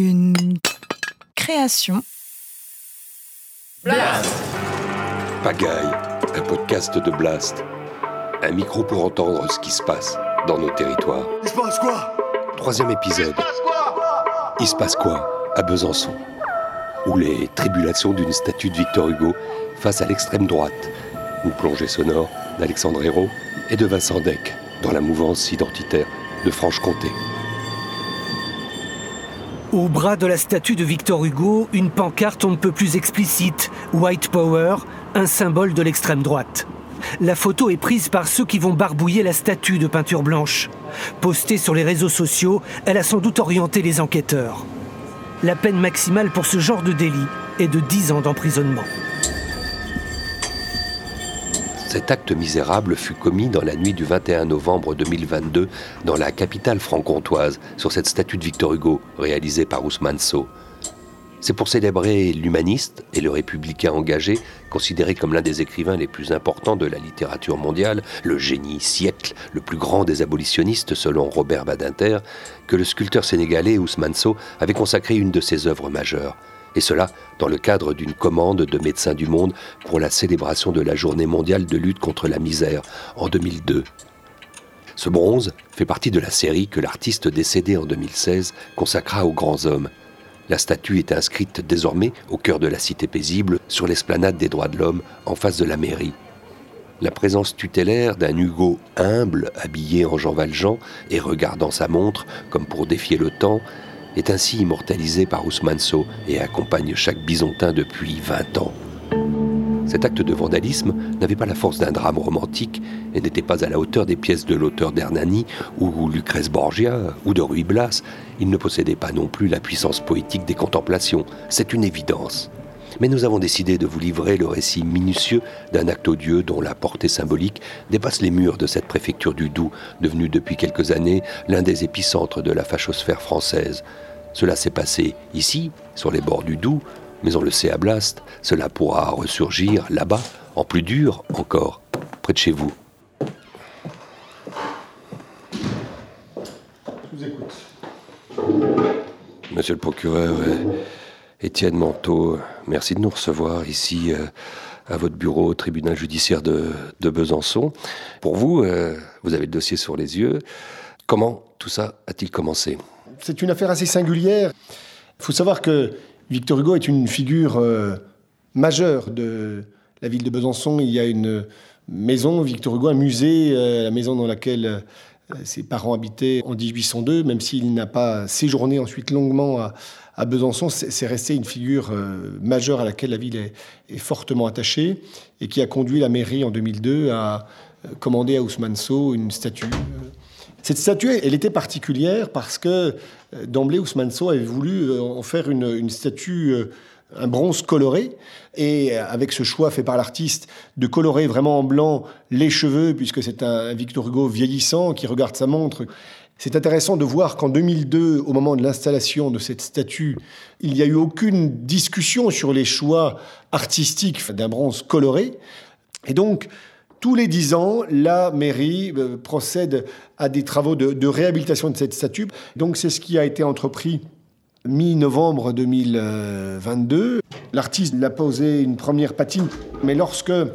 Une création. Blast Pagaille, un podcast de Blast. Un micro pour entendre ce qui se passe dans nos territoires. Il se passe quoi? Troisième épisode. passe quoi? Il se passe quoi à Besançon? Ou les tribulations d'une statue de Victor Hugo face à l'extrême droite. Ou plongée sonore d'Alexandre Hérault et de Vincent Deck dans la mouvance identitaire de Franche-Comté. Au bras de la statue de Victor Hugo, une pancarte on ne peut plus explicite, White Power, un symbole de l'extrême droite. La photo est prise par ceux qui vont barbouiller la statue de peinture blanche. Postée sur les réseaux sociaux, elle a sans doute orienté les enquêteurs. La peine maximale pour ce genre de délit est de 10 ans d'emprisonnement. Cet acte misérable fut commis dans la nuit du 21 novembre 2022 dans la capitale franc-comtoise, sur cette statue de Victor Hugo, réalisée par Ousmane Sow. C'est pour célébrer l'humaniste et le républicain engagé, considéré comme l'un des écrivains les plus importants de la littérature mondiale, le génie siècle, le plus grand des abolitionnistes selon Robert Badinter, que le sculpteur sénégalais Ousmane Sow avait consacré une de ses œuvres majeures. Et cela dans le cadre d'une commande de Médecins du Monde pour la célébration de la Journée mondiale de lutte contre la misère en 2002. Ce bronze fait partie de la série que l'artiste décédé en 2016 consacra aux grands hommes. La statue est inscrite désormais au cœur de la cité paisible, sur l'esplanade des droits de l'homme, en face de la mairie. La présence tutélaire d'un Hugo humble, habillé en Jean Valjean et regardant sa montre comme pour défier le temps, est ainsi immortalisé par Ousmane Sow et accompagne chaque bisontin depuis 20 ans. Cet acte de vandalisme n'avait pas la force d'un drame romantique et n'était pas à la hauteur des pièces de l'auteur d'Hernani ou Lucrèce Borgia ou de Ruy Blas. Il ne possédait pas non plus la puissance poétique des contemplations. C'est une évidence. Mais nous avons décidé de vous livrer le récit minutieux d'un acte odieux dont la portée symbolique dépasse les murs de cette préfecture du Doubs, devenue depuis quelques années l'un des épicentres de la fachosphère française. Cela s'est passé ici, sur les bords du Doubs, mais on le sait à Blast, cela pourra ressurgir là-bas, en plus dur encore, près de chez vous. Je vous écoute. Monsieur le procureur, euh, Étienne Manteau, merci de nous recevoir ici euh, à votre bureau au tribunal judiciaire de, de Besançon. Pour vous, euh, vous avez le dossier sur les yeux. Comment tout ça a-t-il commencé? C'est une affaire assez singulière. Il faut savoir que Victor Hugo est une figure euh, majeure de la ville de Besançon. Il y a une maison, Victor Hugo, un musée, euh, la maison dans laquelle euh, ses parents habitaient en 1802, même s'il n'a pas séjourné ensuite longuement à, Besançon, c'est resté une figure majeure à laquelle la ville est, fortement attachée et qui a conduit la mairie en 2002 à commander à Ousmane Sow une statue. Cette statue, elle était particulière parce que euh, d'emblée, Ousmane Sow avait voulu euh, en faire une, une statue, euh, un bronze coloré. Et avec ce choix fait par l'artiste de colorer vraiment en blanc les cheveux, puisque c'est un Victor Hugo vieillissant qui regarde sa montre. C'est intéressant de voir qu'en 2002, au moment de l'installation de cette statue, il n'y a eu aucune discussion sur les choix artistiques d'un bronze coloré. Et donc, tous les dix ans, la mairie euh, procède à des travaux de, réhabilitation de cette statue. Donc c'est ce qui a été entrepris mi-novembre 2022. L'artiste l'a posé une première patine, mais lorsque euh,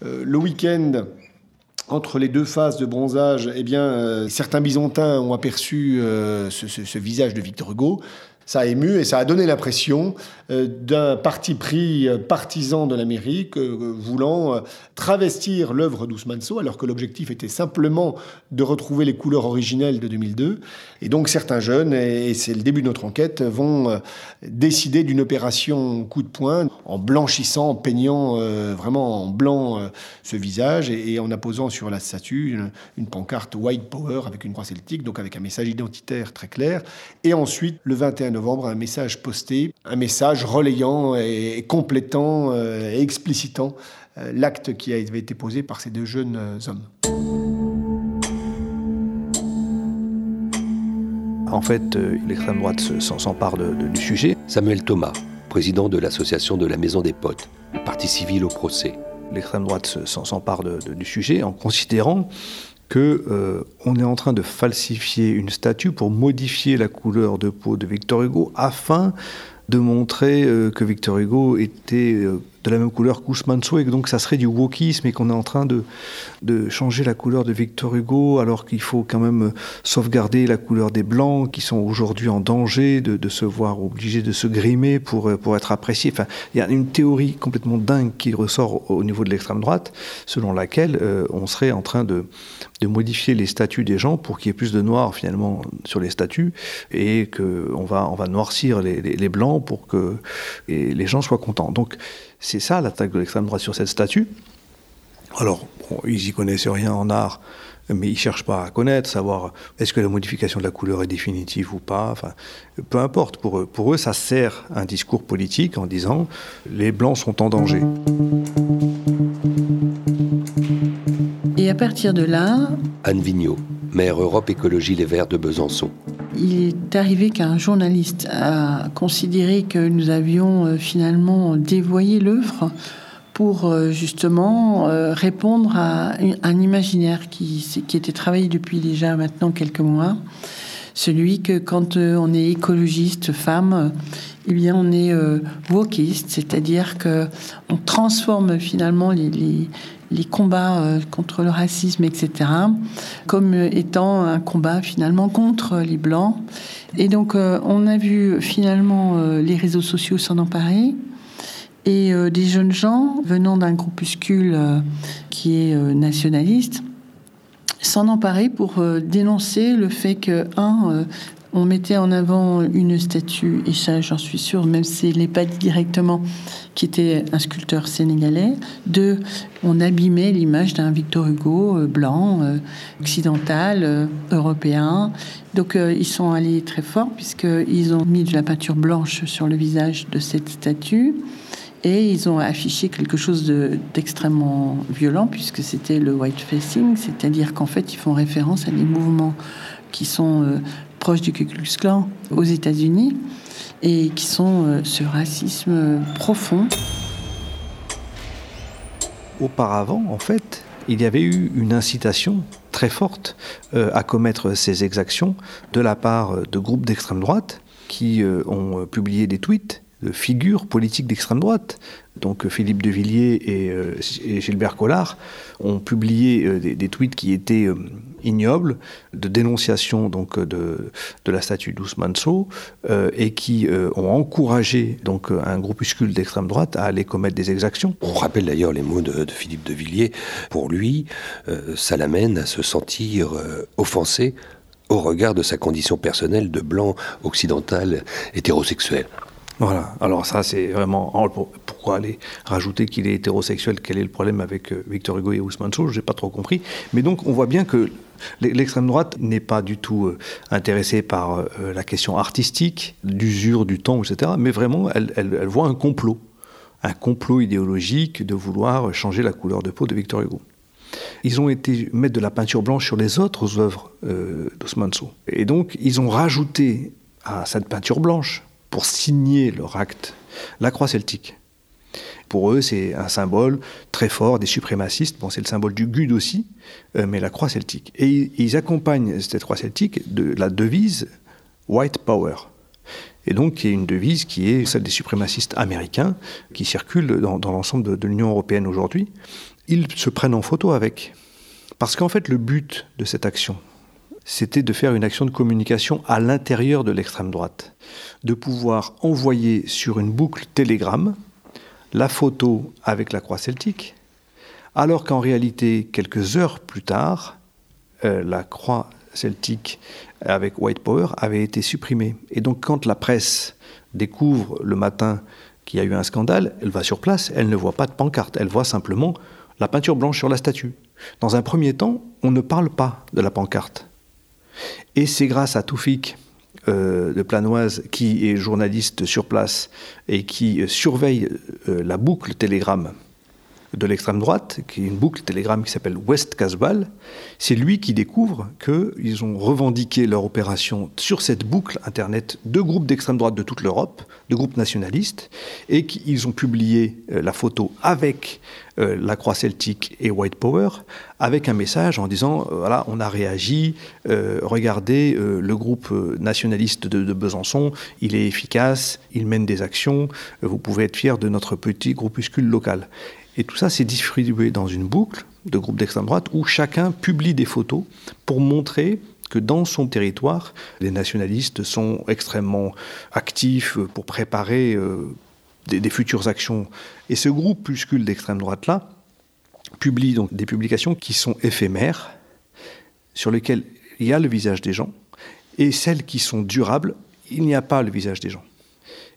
le week-end entre les deux phases de bronzage, eh bien, euh, certains Byzantins ont aperçu ce visage de Victor Hugo. Ça a ému et ça a donné l'impression euh, d'un parti pris euh, partisan de l'Amérique euh, voulant travestir l'œuvre d'Ousmane Sow alors que l'objectif était simplement de retrouver les couleurs originelles de 2002. Et donc certains jeunes, et c'est le début de notre enquête, vont décider d'une opération coup de poing en blanchissant, en peignant vraiment en blanc ce visage et, en apposant sur la statue une, une pancarte White Power avec une croix celtique, donc avec un message identitaire très clair. Et ensuite, le 21 novembre, un message posté, un message relayant et, complétant euh, et explicitant euh, l'acte qui avait été posé par ces deux jeunes euh, hommes. En fait, l'extrême droite s'empare de- de- du sujet. Samuel Thomas, président de l'association de la Maison des Potes, partie civile au procès. L'extrême droite s'empare de- de- du sujet en considérant que euh, on est en train de falsifier une statue pour modifier la couleur de peau de Victor Hugo afin de montrer euh, que Victor Hugo était euh, de la même couleur qu'Ousmane et que donc ça serait du wokisme et qu'on est en train de, de changer la couleur de Victor Hugo alors qu'il faut quand même euh, sauvegarder la couleur des blancs qui sont aujourd'hui en danger de, de, se voir obligés de se grimer pour, pour être appréciés. Enfin, il y a une théorie complètement dingue qui ressort au niveau de l'extrême droite selon laquelle euh, on serait en train de, de modifier les statuts des gens pour qu'il y ait plus de noirs finalement sur les statuts et qu'on va, on va noircir les, les, les blancs pour que les gens soient contents. Donc c'est ça l'attaque de l'extrême droite sur cette statue. Alors, ils y connaissent rien en art, mais ils cherchent pas à connaître, savoir est-ce que la modification de la couleur est définitive ou pas. Peu importe. Pour eux, ça sert un discours politique en disant les blancs sont en danger. À partir de là, Anne Vigneault, maire Europe Écologie Les Verts de Besançon. Il est arrivé qu'un journaliste a considéré que nous avions euh, finalement dévoyé l'œuvre pour euh, justement euh, répondre à un imaginaire qui, qui était travaillé depuis déjà maintenant quelques mois. Celui que quand on est écologiste, femme, eh bien on est wokiste, c'est-à-dire que on transforme finalement les, les, les combats contre le racisme, etc., comme étant un combat finalement contre les Blancs. Et donc, on a vu finalement les réseaux sociaux s'en emparer. Et des jeunes gens venant d'un groupuscule qui est nationaliste s'en emparer pour dénoncer le fait que, un, on mettait en avant une statue, et ça j'en suis sûre, même s'il n'est pas directement, qui était un sculpteur sénégalais. Deux, on abîmait l'image d'un Victor Hugo euh, blanc, euh, occidental, euh, européen. Donc ils sont allés très fort puisqu'ils ont mis de la peinture blanche sur le visage de cette statue. Et ils ont affiché quelque chose d'extrêmement violent puisque c'était le white facing, c'est-à-dire qu'en fait ils font référence à des mouvements qui sont proches du Ku Klux Klan aux États-Unis et qui sont euh, ce racisme profond. Auparavant, en fait, il y avait eu une incitation très forte euh, à commettre ces exactions de la part de groupes d'extrême droite qui euh, ont publié des tweets de figures politiques d'extrême droite. Donc Philippe de Villiers et, euh, Gilbert Collard ont publié euh, des, tweets qui étaient euh, ignobles, de dénonciation donc de, de la statue d'Ousmane Sow, euh, et qui euh, ont encouragé donc un groupuscule d'extrême droite à aller commettre des exactions. On rappelle d'ailleurs les mots de, Philippe de Villiers. Pour lui, euh, ça l'amène à se sentir offensé au regard de sa condition personnelle de blanc occidental hétérosexuel. Voilà, alors ça c'est vraiment... Pourquoi aller rajouter qu'il est hétérosexuel Quel est le problème avec Victor Hugo et Ousmane Sow J'ai pas trop compris. Mais donc on voit bien que l'extrême droite n'est pas du tout euh, intéressée par euh, la question artistique, d'usure du temps, etc. Mais vraiment, elle voit un complot. Un complot idéologique de vouloir changer la couleur de peau de Victor Hugo. Ils ont été mettre de la peinture blanche sur les autres œuvres euh, d'Ousmane Sow. Et donc, ils ont rajouté à cette peinture blanche pour signer leur acte la croix celtique. Pour eux, c'est un symbole très fort des suprémacistes. Bon, c'est le symbole du GUD aussi, euh, mais la croix celtique. Et ils accompagnent cette croix celtique de la devise White Power. Et donc, y a une devise qui est celle des suprémacistes américains qui circulent dans, l'ensemble de l'Union européenne aujourd'hui. Ils se prennent en photo avec. Parce qu'en fait, le but de cette action, c'était de faire une action de communication à l'intérieur de l'extrême droite, de pouvoir envoyer sur une boucle Telegram la photo avec la croix celtique, alors qu'en réalité, quelques heures plus tard, euh, la croix celtique avec White Power avait été supprimée. Et donc quand la presse découvre le matin qu'il y a eu un scandale, elle va sur place, elle ne voit pas de pancarte, elle voit simplement la peinture blanche sur la statue. Dans un premier temps, on ne parle pas de la pancarte. Et c'est grâce à Toufik euh, de Planoise, qui est journaliste sur place et qui euh, surveille euh, la boucle Telegram de l'extrême droite, qui est une boucle Telegram qui s'appelle West Casbah. C'est lui qui découvre qu'ils ont revendiqué leur opération sur cette boucle Internet de groupes d'extrême droite de toute l'Europe, de groupes nationalistes, et qu'ils ont publié euh, la photo avec euh, la croix celtique et White Power, avec un message en disant, euh, voilà, on a réagi, regardez, le groupe nationaliste de, de Besançon, il est efficace, il mène des actions, vous pouvez être fiers de notre petit groupuscule local. Et tout ça, c'est distribué dans une boucle de groupes d'extrême droite où chacun publie des photos pour montrer que dans son territoire, les nationalistes sont extrêmement actifs pour préparer euh, des, futures actions. Et ce groupuscule d'extrême droite-là publie des publications qui sont éphémères, sur lesquelles il y a le visage des gens, et celles qui sont durables, il n'y a pas le visage des gens.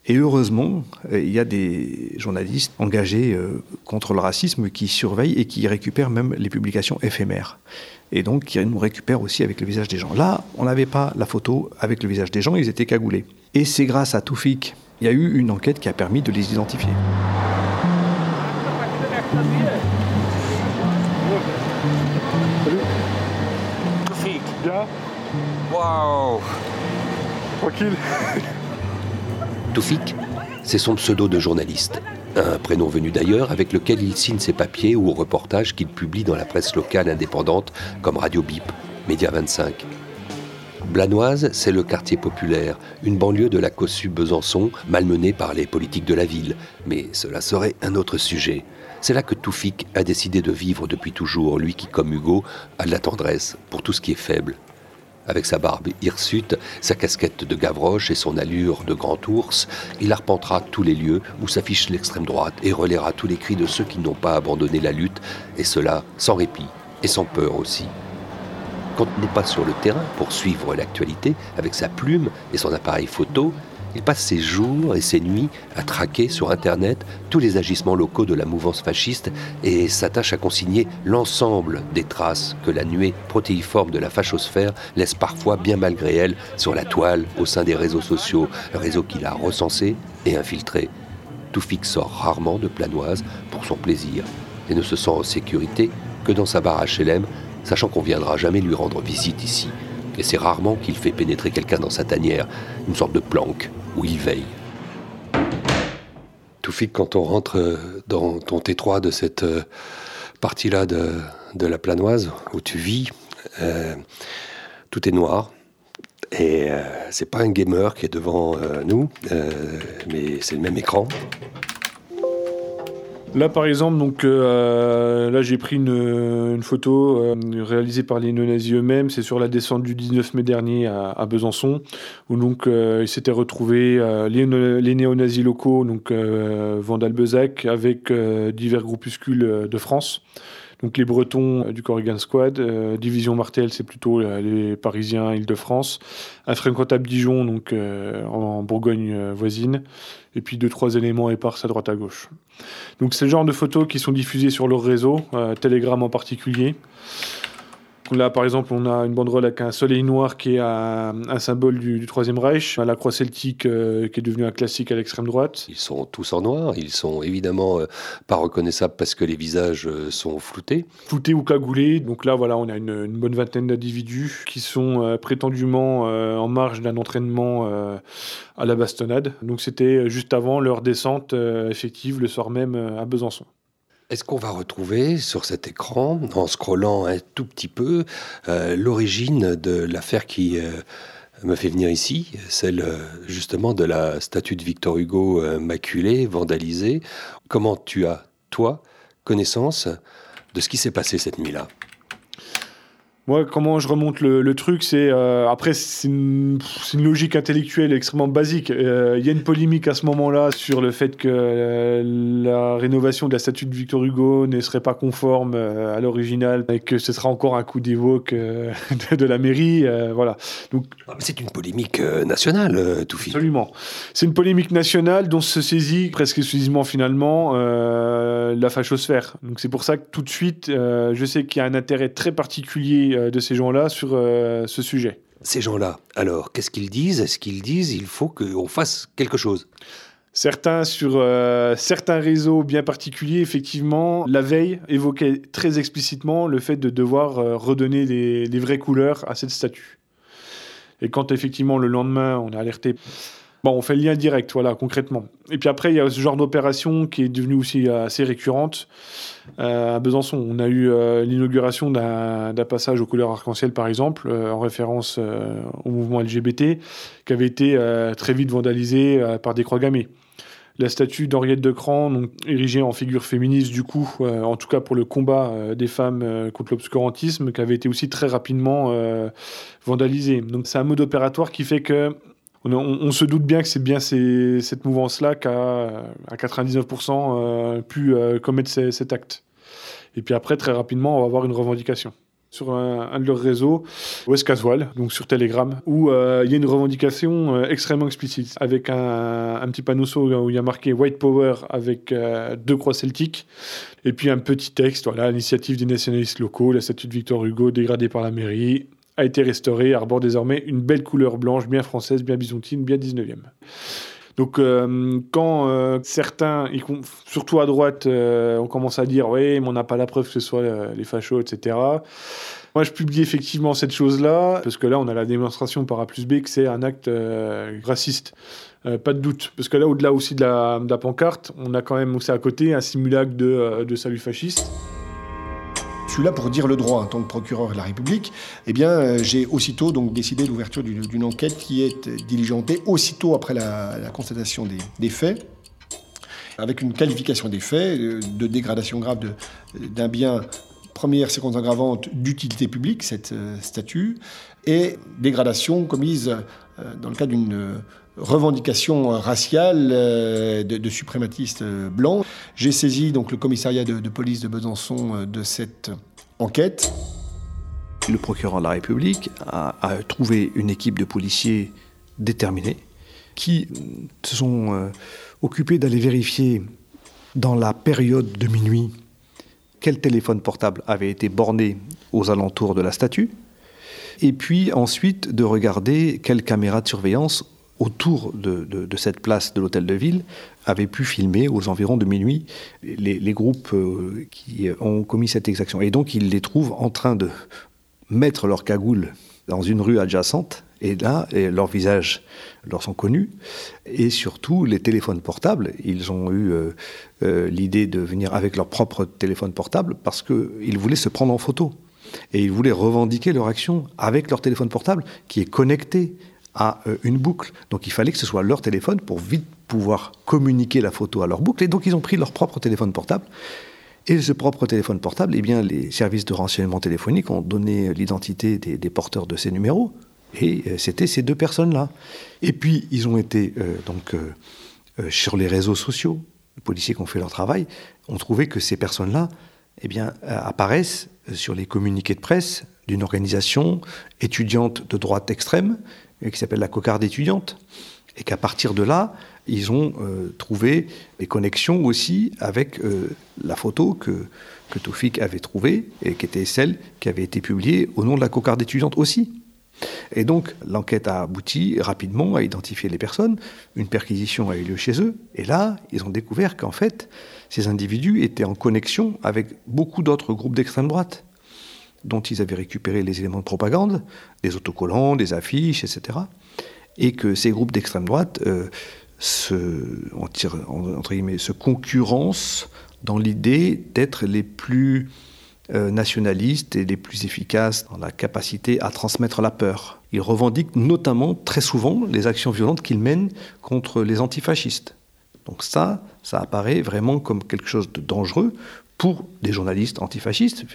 Et heureusement, euh, il y a des journalistes engagés euh, contre le racisme qui surveillent et qui récupèrent même les publications éphémères. Et donc qui nous récupèrent aussi avec le visage des gens. Là, on n'avait pas la photo avec le visage des gens, ils étaient cagoulés. Et c'est grâce à Toufik, il y a eu une enquête qui a permis de les identifier. Toufik. Bien Waouh Tranquille Toufik, c'est son pseudo de journaliste. Un prénom venu d'ailleurs avec lequel il signe ses papiers ou reportages qu'il publie dans la presse locale indépendante comme Radio Bip, Média 25. Blanoise, c'est le quartier populaire, une banlieue de la Cossu Besançon, malmenée par les politiques de la ville. Mais cela serait un autre sujet. C'est là que Toufik a décidé de vivre depuis toujours, lui qui, comme Hugo, a de la tendresse pour tout ce qui est faible. Avec sa barbe hirsute, sa casquette de Gavroche et son allure de grand ours, il arpentera tous les lieux où s'affiche l'extrême droite et relaiera tous les cris de ceux qui n'ont pas abandonné la lutte, et cela sans répit et sans peur aussi. Quand il n'est pas sur le terrain pour suivre l'actualité avec sa plume et son appareil photo, il passe ses jours et ses nuits à traquer sur Internet tous les agissements locaux de la mouvance fasciste et s'attache à consigner l'ensemble des traces que la nuée protéiforme de la fachosphère laisse parfois bien malgré elle sur la toile au sein des réseaux sociaux, réseaux qu'il a recensés et infiltrés. Toufik sort rarement de Planoise pour son plaisir et ne se sent en sécurité que dans sa barre HLM, sachant qu'on viendra jamais lui rendre visite ici. Et c'est rarement qu'il fait pénétrer quelqu'un dans sa tanière, une sorte de planque où il veille. Toufik, quand on rentre euh, dans ton T3 de cette euh, partie-là de, la planoise où tu vis, euh, tout est noir. Et c'est pas un gamer qui est devant nous, mais c'est le même écran. Là, par exemple, donc euh, là, j'ai pris une, photo euh, réalisée par les néo-nazis eux-mêmes. C'est sur la descente du 19 mai dernier à, Besançon, où donc euh, ils s'étaient retrouvés les, les néo-nazis locaux, donc Vandal Bezac, avec divers groupuscules de France. Donc les Bretons du Corrigan Squad, Division Martel, c'est plutôt les Parisiens Île-de-France, Infréquentable Dijon, donc en Bourgogne voisine, et puis deux trois éléments épars à droite à gauche. Donc c'est le genre de photos qui sont diffusées sur leur réseau, euh, Telegram en particulier. Là, par exemple, on a une banderole avec un soleil noir qui est un, symbole du, Troisième Reich, la croix celtique euh, qui est devenue un classique à l'extrême droite. Ils sont tous en noir, ils sont évidemment euh, pas reconnaissables parce que les visages euh, sont floutés. Floutés ou cagoulés. Donc là, voilà, on a une, bonne vingtaine d'individus qui sont prétendument en marge d'un entraînement à la bastonnade. Donc c'était juste avant leur descente effective le soir même à Besançon. Est-ce qu'on va retrouver sur cet écran, en scrollant un tout petit peu, euh, l'origine de l'affaire qui euh, me fait venir ici, celle euh, justement de la statue de Victor Hugo maculée, vandalisée? Comment tu as, toi, connaissance de ce qui s'est passé cette nuit-là? Moi, comment je remonte le, truc, c'est euh, après c'est une, logique intellectuelle extrêmement basique. Euh, il y a une polémique à ce moment-là sur le fait que euh, la rénovation de la statue de Victor Hugo ne serait pas conforme à l'original et que ce sera encore un coup d'évoque de, de, la mairie. voilà. Donc ah, c'est une polémique nationale, tout Absolument. C'est une polémique nationale dont se saisit presque exclusivement finalement la fachosphère. Donc c'est pour ça que tout de suite, je sais qu'il y a un intérêt très particulier euh, de ces gens-là sur euh, ce sujet. Ces gens-là, alors, qu'est-ce qu'ils disent? Est-ce qu'ils disent il faut qu'on fasse quelque chose? Certains sur euh, certains réseaux bien particuliers, effectivement, la veille évoquaient très explicitement le fait de devoir euh, redonner les, vraies couleurs à cette statue. Et quand effectivement le lendemain on est alerté, on fait le lien direct, voilà, concrètement. Et puis après, il y a ce genre d'opération qui est devenue aussi assez récurrente. Euh, à Besançon, on a eu l'inauguration d'un passage aux couleurs arc-en-ciel, par exemple, en référence au mouvement LGBT, qui avait été très vite vandalisé par des croix gammées la statue d'Henriette de Cran, érigée en figure féministe du coup, euh, en tout cas pour le combat euh, des femmes euh, contre l'obscurantisme, qui avait été aussi très rapidement vandalisée. Donc c'est un mode opératoire qui fait que on, se doute bien que c'est bien cette mouvance-là qui a à 99% pu commettre cet acte. Et puis après, très rapidement, on va avoir une revendication sur un, de leurs réseaux, West Casual, donc sur Telegram, où euh, il y a une revendication euh, extrêmement explicite, avec un, petit panneau où il y a marqué White Power avec euh, deux croix celtiques, et puis un petit texte, voilà, l'initiative des nationalistes locaux, la statue de Victor Hugo dégradée par la mairie, a été restaurée, arbore désormais une belle couleur blanche, bien française, bien byzantine, bien 19e. Donc euh, quand euh, certains, surtout à droite, euh, on commence à dire oui, mais on n'a pas la preuve que ce soit les fachos, etc. Moi, je publie effectivement cette chose-là, parce que là, on a la démonstration par A plus B que c'est un acte raciste. pas de doute. Parce que là, au-delà aussi de la, pancarte, on a quand même aussi à côté un simulacre de, de salut fasciste suis là pour dire le droit. En tant que procureur de la République, eh bien, euh, j'ai aussitôt donc décidé l'ouverture d'une enquête qui est diligentée aussitôt après la, constatation des, faits, avec une qualification des faits euh, de dégradation grave d'un bien première séquence aggravante d'utilité publique, cette euh, statue, et dégradation commise dans le cadre d'une revendication raciale de, suprématistes blancs. J'ai saisi donc le commissariat de, police de Besançon de cette enquête. Le procureur de la République a, trouvé une équipe de policiers déterminés qui se sont euh, occupés d'aller vérifier dans la période de minuit quel téléphone portable avait été borné aux alentours de la statue, et puis ensuite de regarder quelle caméra de surveillance autour de, cette place de l'hôtel de ville avaient pu filmer aux environs de minuit les, groupes euh, qui ont commis cette exaction. Et donc ils les trouvent en train de mettre leur cagoule dans une rue adjacente. Et là, leurs visages leur sont connus. Et surtout, les téléphones portables, ils ont eu euh, euh, l'idée de venir avec leur propre téléphone portable parce qu'ils voulaient se prendre en photo. Et ils voulaient revendiquer leur action avec leur téléphone portable qui est connecté à euh, une boucle. Donc il fallait que ce soit leur téléphone pour vite pouvoir communiquer la photo à leur boucle. Et donc ils ont pris leur propre téléphone portable. Et ce propre téléphone portable, eh bien, les services de renseignement téléphonique ont donné l'identité des, porteurs de ces numéros. Et euh, c'était ces deux personnes-là. Et puis, ils ont été euh, donc sur les réseaux sociaux, les policiers qui ont fait leur travail, ont trouvé que ces personnes-là eh bien, apparaissent sur les communiqués de presse d'une organisation étudiante de droite extrême qui s'appelle la cocarde étudiante, et qu'à partir de là, ils ont euh, trouvé des connexions aussi avec euh, la photo que, que Tofik avait trouvée, et qui était celle qui avait été publiée au nom de la cocarde étudiante aussi. Et donc, l'enquête a abouti rapidement à identifier les personnes. Une perquisition a eu lieu chez eux. Et là, ils ont découvert qu'en fait, ces individus étaient en connexion avec beaucoup d'autres groupes d'extrême droite dont ils avaient récupéré les éléments de propagande, des autocollants, des affiches, etc. Et que ces groupes d'extrême droite euh, se, concurrencent dans l'idée d'être les plus euh, nationalistes et les plus efficaces dans la capacité à transmettre la peur. Ils revendiquent notamment très souvent les actions violentes qu'ils mènent contre les antifascistes. Donc ça, ça apparaît vraiment comme quelque chose de dangereux pour des journalistes antifascistes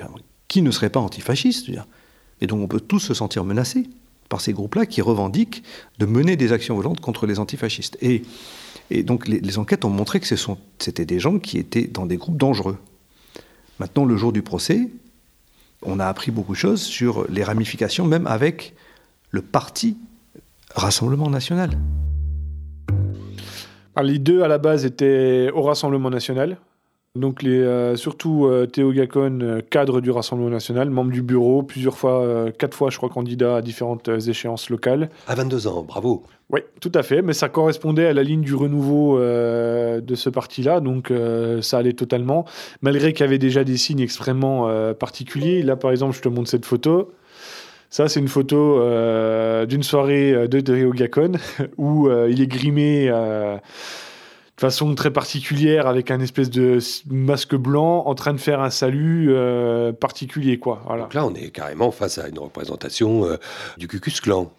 qui ne serait pas antifasciste Et donc on peut tous se sentir menacés par ces groupes-là qui revendiquent de mener des actions violentes contre les antifascistes. Et, et donc les, enquêtes ont montré que c'était des gens qui étaient dans des groupes dangereux. Maintenant, le jour du procès, on a appris beaucoup de choses sur les ramifications, même avec le parti Rassemblement national. les deux, à la base, étaient au Rassemblement national. Donc les, euh, surtout euh, Théo Gacon, euh, cadre du Rassemblement national, membre du bureau, plusieurs fois, quatre fois je crois candidat à différentes échéances locales. À 22 ans, bravo. Oui, tout à fait, mais ça correspondait à la ligne du renouveau de ce parti-là, donc ça allait totalement, malgré qu'il y avait déjà des signes extrêmement particuliers. Là par exemple, je te montre cette photo. Ça, c'est une photo d'une soirée de Théo Gacon où il est grimé façon très particulière avec un espèce de masque blanc en train de faire un salut euh, particulier quoi. Voilà. Donc là on est carrément face à une représentation euh, du Cucus Clan.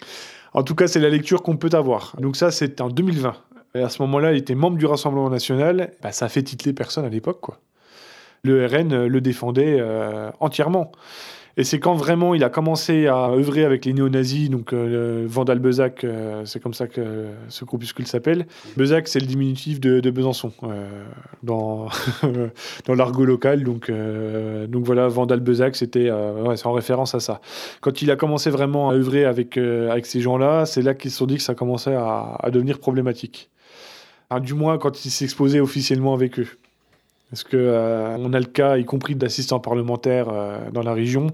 En tout cas c'est la lecture qu'on peut avoir. Donc ça c'est en 2020. Et à ce moment-là il était membre du Rassemblement national. Bah, ça a fait titler personne à l'époque quoi. Le RN le défendait euh, entièrement. Et c'est quand vraiment il a commencé à œuvrer avec les néo-nazis, donc euh, Vandal Bezac, euh, c'est comme ça que ce groupuscule s'appelle. Bezac, c'est le diminutif de, Besançon euh, dans, l'argot local. Donc, voilà, Vandal Bezac, c'était ouais, en référence à ça. Quand il a commencé vraiment à œuvrer avec, ces gens-là, c'est là qu'ils se sont dit que ça commençait à devenir problématique. du moins quand il s'exposait officiellement avec eux. Parce que euh, a le cas, y compris d'assistants parlementaires euh, dans la région,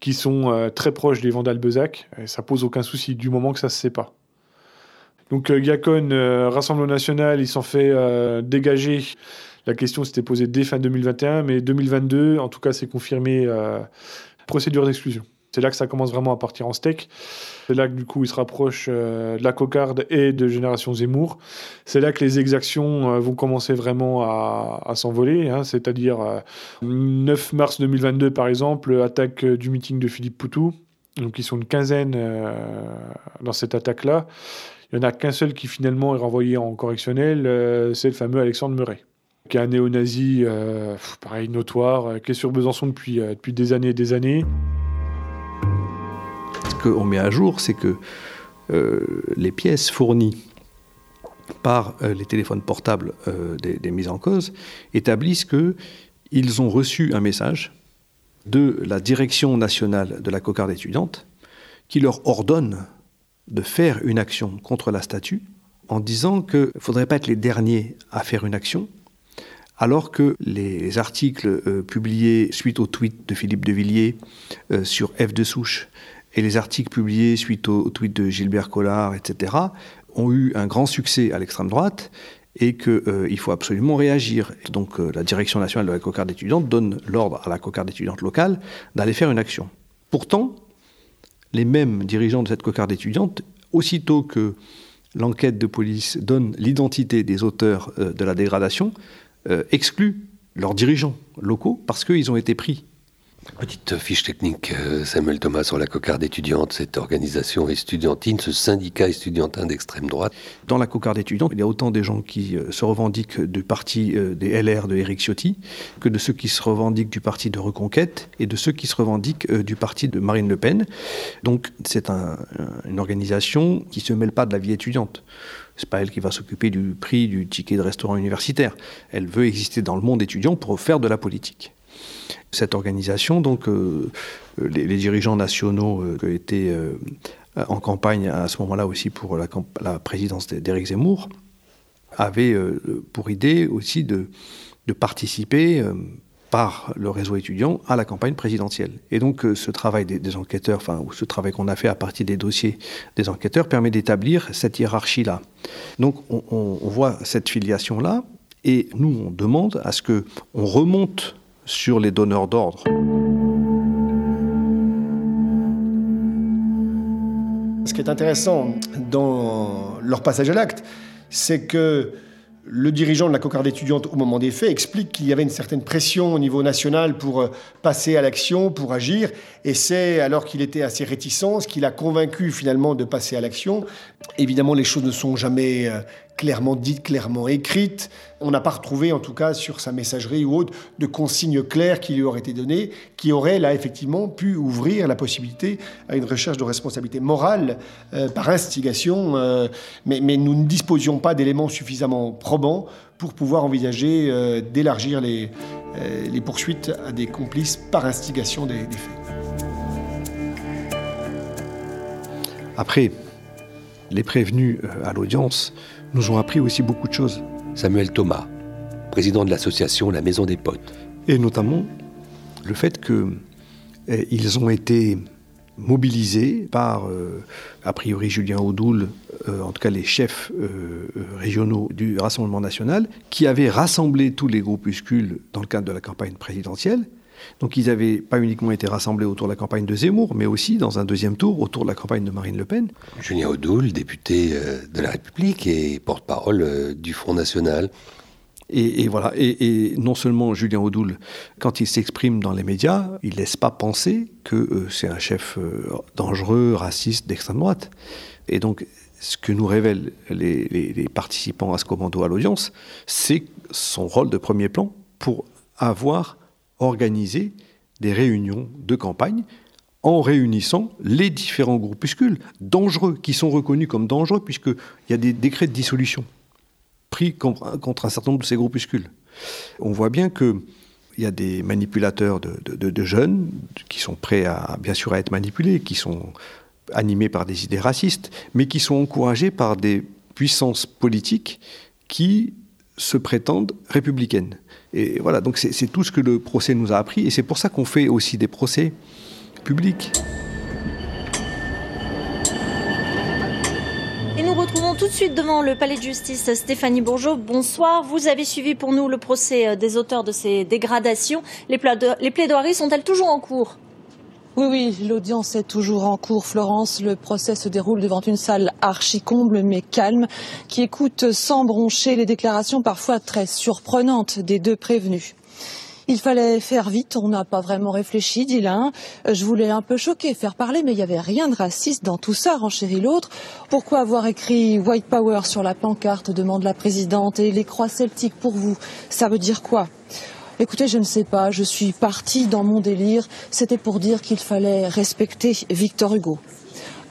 qui sont euh, très proches des Vandal Bezac, et ça pose aucun souci du moment que ça se sait pas. Donc Gacon, Rassemblement National, il s'en fait dégager. La question s'était posée dès fin 2021, mais 2022, en tout cas, c'est confirmé procédure d'exclusion. C'est là que ça commence vraiment à partir en steak. C'est là que du coup il se rapproche euh, de la cocarde et de Génération Zemmour. C'est là que les exactions euh, vont commencer vraiment à, s'envoler. Hein. C'est-à-dire 9 euh, mars 2022 par exemple, attaque du meeting de Philippe Poutou. Donc ils sont une quinzaine dans cette attaque-là. Il n'y en a qu'un seul qui finalement est renvoyé en correctionnel, c'est le fameux Alexandre Meuret qui est un néo-nazi, pareil, notoire, qui est sur Besançon depuis, depuis des années et des années qu'on met à jour, c'est que euh, les pièces fournies par euh, les téléphones portables euh, des, mises en cause établissent qu'ils ont reçu un message de la direction nationale de la cocarde étudiante qui leur ordonne de faire une action contre la statue en disant qu'il ne faudrait pas être les derniers à faire une action, alors que les articles publiés suite au tweet de Philippe de Villiers sur F de souche et les articles publiés suite au, tweet de Gilbert Collard, etc., ont eu un grand succès à l'extrême droite et qu'il euh, faut absolument réagir. Donc euh, la direction nationale de la cocarde étudiante donne l'ordre à la cocarde étudiante locale d'aller faire une action. Pourtant, les mêmes dirigeants de cette cocarde étudiante, aussitôt que l'enquête de police donne l'identité des auteurs euh, de la dégradation, excluent leurs dirigeants locaux parce qu'ils ont été pris Petite fiche technique, euh, Samuel Thomas, sur la cocarde étudiante, cette organisation estudiantine, ce syndicat estudiantin d'extrême droite. Dans la cocarde étudiante, il y a autant des gens qui euh, se revendiquent du parti euh, des LR de Éric Ciotti que de ceux qui se revendiquent du parti de Reconquête et de ceux qui se revendiquent du parti de Marine Le Pen. Donc c'est une organisation qui ne se mêle pas de la vie étudiante. C'est pas elle qui va s'occuper du prix du ticket de restaurant universitaire. Elle veut exister dans le monde étudiant pour faire de la politique cette organisation. Donc, euh, les, dirigeants nationaux euh, qui étaient euh, en campagne à ce moment-là aussi pour la, présidence d'Éric Zemmour avaient pour idée aussi de, participer par le réseau étudiant à la campagne présidentielle. Et donc ce travail des, enquêteurs, enfin ce travail qu'on a fait à partir des dossiers des enquêteurs permet d'établir cette hiérarchie-là. Donc on, on, voit cette filiation-là et nous on demande à ce que on remonte sur les donneurs d'ordre. Ce qui est intéressant dans leur passage à l'acte, c'est que le dirigeant de la cocarde étudiante, au moment des faits, explique qu'il y avait une certaine pression au niveau national pour euh, passer à l'action, pour agir. Et c'est alors qu'il était assez réticent, ce qu'il a convaincu finalement de passer à l'action. Évidemment, les choses ne sont jamais euh, clairement dite, clairement écrite. On n'a pas retrouvé, en tout cas, sur sa messagerie ou autre, de consignes claires qui lui auraient été données, qui auraient, là, effectivement, pu ouvrir la possibilité à une recherche de responsabilité morale euh, par instigation. Euh, mais, nous ne disposions pas d'éléments suffisamment probants pour pouvoir envisager euh, d'élargir les, poursuites à des complices par instigation des faits. Après, les prévenus à l'audience nous ont appris aussi beaucoup de choses. Samuel Thomas, président de l'association La Maison des Potes. Et notamment le fait qu'ils ont été mobilisés par, euh, a priori, Julien Audoul, euh, en tout cas les chefs euh, régionaux du Rassemblement national, qui avaient rassemblé tous les groupuscules dans le cadre de la campagne présidentielle. Donc ils n'avaient pas uniquement été rassemblés autour de la campagne de Zemmour, mais aussi, dans un deuxième tour, autour de la campagne de Marine Le Pen. Julien Audoul, député de la République et porte-parole du Front National. Et, voilà. Et, non seulement Julien Audoul, quand il s'exprime dans les médias, il laisse pas penser que euh, c'est un chef euh, dangereux, raciste, d'extrême droite. Et donc, ce que nous révèlent les, participants à ce commando à l'audience, c'est son rôle de premier plan pour avoir organisé des réunions de campagne en réunissant les différents groupuscules dangereux, qui sont reconnus comme dangereux, puisqu'il y a des décrets de dissolution pris contre, un certain nombre de ces groupuscules. On voit bien qu'il y a des manipulateurs de, jeunes qui sont prêts à, bien sûr, à être manipulés, qui sont animés par des idées racistes, mais qui sont encouragés par des puissances politiques qui se prétendent républicaines. Et voilà, donc c'est tout ce que le procès nous a appris, et c'est pour ça qu'on fait aussi des procès publics. tout de suite devant le palais de justice Stéphanie Bourgeot. Bonsoir. Vous avez suivi pour nous le procès euh, des auteurs de ces dégradations. Les, plaidoiries sont-elles toujours en cours? Oui, oui, l'audience est toujours en cours, Florence. Le procès se déroule devant une salle archi-comble mais calme, qui écoute sans broncher les déclarations parfois très surprenantes des deux prévenus. Il fallait faire vite, on n'a pas vraiment réfléchi, dit l'un. Je voulais un peu choquer, faire parler, mais il n'y avait rien de raciste dans tout ça, renchérit l'autre. Pourquoi avoir écrit White Power sur la pancarte demande la présidente et les croix celtiques pour vous Ça veut dire quoi? Écoutez, je ne sais pas, je suis partie dans mon délire. C'était pour dire qu'il fallait respecter Victor Hugo.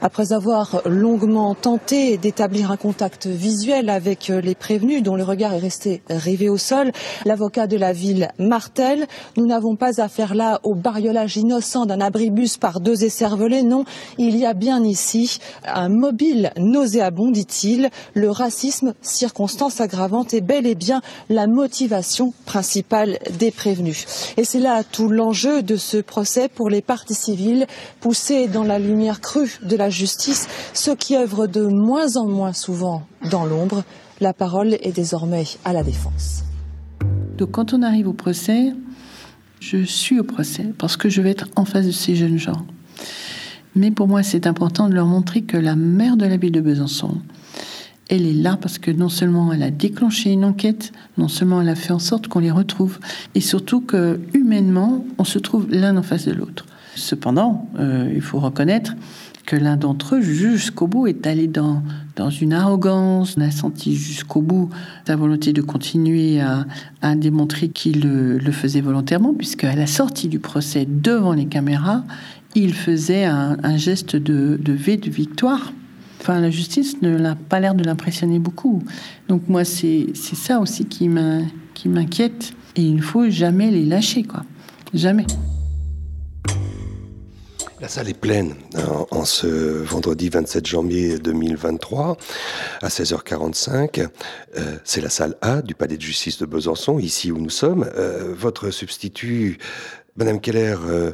Après avoir longuement tenté d'établir un contact visuel avec euh, les prévenus dont le regard est resté rivé au sol, l'avocat de la ville martèle Nous n'avons pas affaire là au bariolage innocent d'un abribus par deux écervelés. Non, il y a bien ici un mobile nauséabond, dit-il. Le racisme, circonstance aggravante, est bel et bien la motivation principale des prévenus. Et c'est là tout l'enjeu de ce procès pour les parties civiles, poussées dans la lumière crue de la justice, ceux qui œuvrent de moins en moins souvent dans l'ombre. La parole est désormais à la défense. Donc quand on arrive au procès, je suis au procès parce que je vais être en face de ces jeunes gens. Mais pour moi, c'est important de leur montrer que la maire de la ville de Besançon, elle est là parce que non seulement elle a déclenché une enquête, non seulement elle a fait en sorte qu'on les retrouve, et surtout que humainement, on se trouve l'un en face de l'autre. Cependant, euh, il faut reconnaître que l'un d'entre eux, jusqu'au bout, est allé dans, dans une arrogance. On a senti jusqu'au bout sa volonté de continuer à, à démontrer qu'il le, faisait volontairement, puisqu'à la sortie du procès devant les caméras, il faisait un, un geste de, de V de victoire. Enfin, la justice ne l'a pas l'air de l'impressionner beaucoup. Donc moi, c'est ça aussi qui m'inquiète. Et il ne faut jamais les lâcher, quoi. Jamais. La salle est pleine hein, en, ce vendredi 27 janvier 2023 à 16h45. Euh, c'est la salle A du palais de justice de Besançon, ici où nous sommes. Euh, votre substitut, Madame Keller, euh,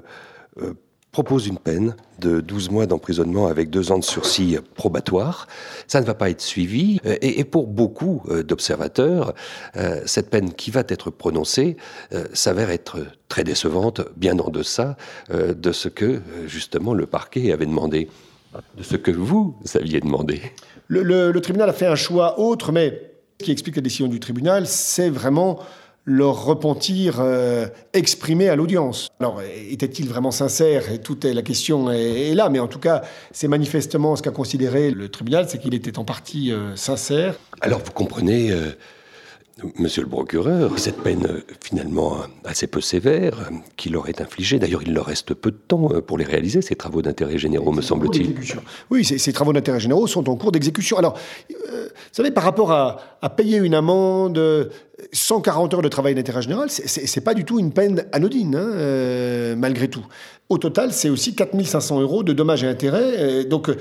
propose une peine de 12 mois d'emprisonnement avec deux ans de sursis probatoire. Ça ne va pas être suivi. Euh, et, pour beaucoup euh, d'observateurs, euh, cette peine qui va être prononcée s'avère être très décevante, bien en deçà de ce que justement le parquet avait demandé, de ce que vous aviez demandé. Le, le tribunal a fait un choix autre, mais ce qui explique la décision du tribunal, c'est vraiment leur repentir euh, exprimé à l'audience. Alors, était-il vraiment sincère? Et toute la question est, là, mais en tout cas, c'est manifestement ce qu'a considéré le tribunal, c'est qu'il était en partie euh, sincère. Alors, vous comprenez, euh, Monsieur le procureur, cette peine finalement assez peu sévère qu'il leur est infligée, d'ailleurs il leur reste peu de temps pour les réaliser, ces travaux d'intérêt généraux, me semble-t-il. Oui, ces, travaux d'intérêt généraux sont en cours d'exécution. Alors, vous savez, par rapport à, à payer une amende, 140 heures de travail d'intérêt général, c'est pas du tout une peine anodine, hein, euh, malgré tout. Au total, c'est aussi 4500 euros de dommages et intérêts. Euh, donc euh,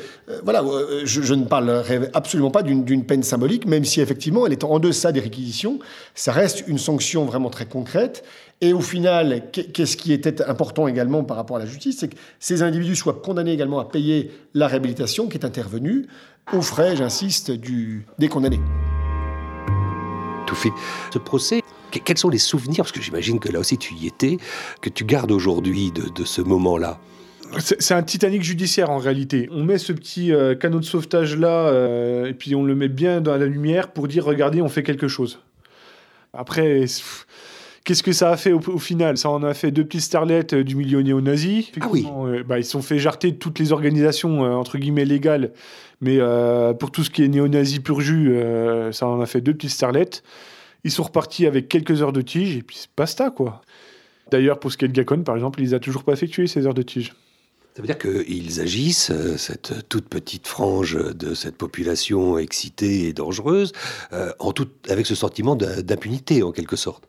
voilà, je, ne parlerai absolument pas d'une peine symbolique, même si effectivement elle est en deçà des réquisitions. Ça reste une sanction vraiment très concrète. Et au final, qu'est-ce qui était important également par rapport à la justice, c'est que ces individus soient condamnés également à payer la réhabilitation qui est intervenue aux frais, j'insiste, des condamnés. Ce procès, quels sont les souvenirs, parce que j'imagine que là aussi tu y étais, que tu gardes aujourd'hui de, ce moment-là c'est un Titanic judiciaire en réalité. On met ce petit euh, canot de sauvetage là euh, et puis on le met bien dans la lumière pour dire regardez, on fait quelque chose. Après, Qu'est-ce que ça a fait au, final? Ça en a fait deux petites starlettes euh, du milieu néo-nazi. Ah oui. Euh, bah, ils se sont fait jarter de toutes les organisations euh, entre guillemets légales, mais pour tout ce qui est néo-nazi pur jus, ça en a fait deux petites starlettes. Ils sont repartis avec quelques heures de tige et puis basta quoi. D'ailleurs, pour ce qui est de Gacon, par exemple, il a toujours pas effectué ces heures de tige. Ça veut dire qu'ils agissent, cette toute petite frange de cette population excitée et dangereuse, en tout, avec ce sentiment d'impunité en quelque sorte.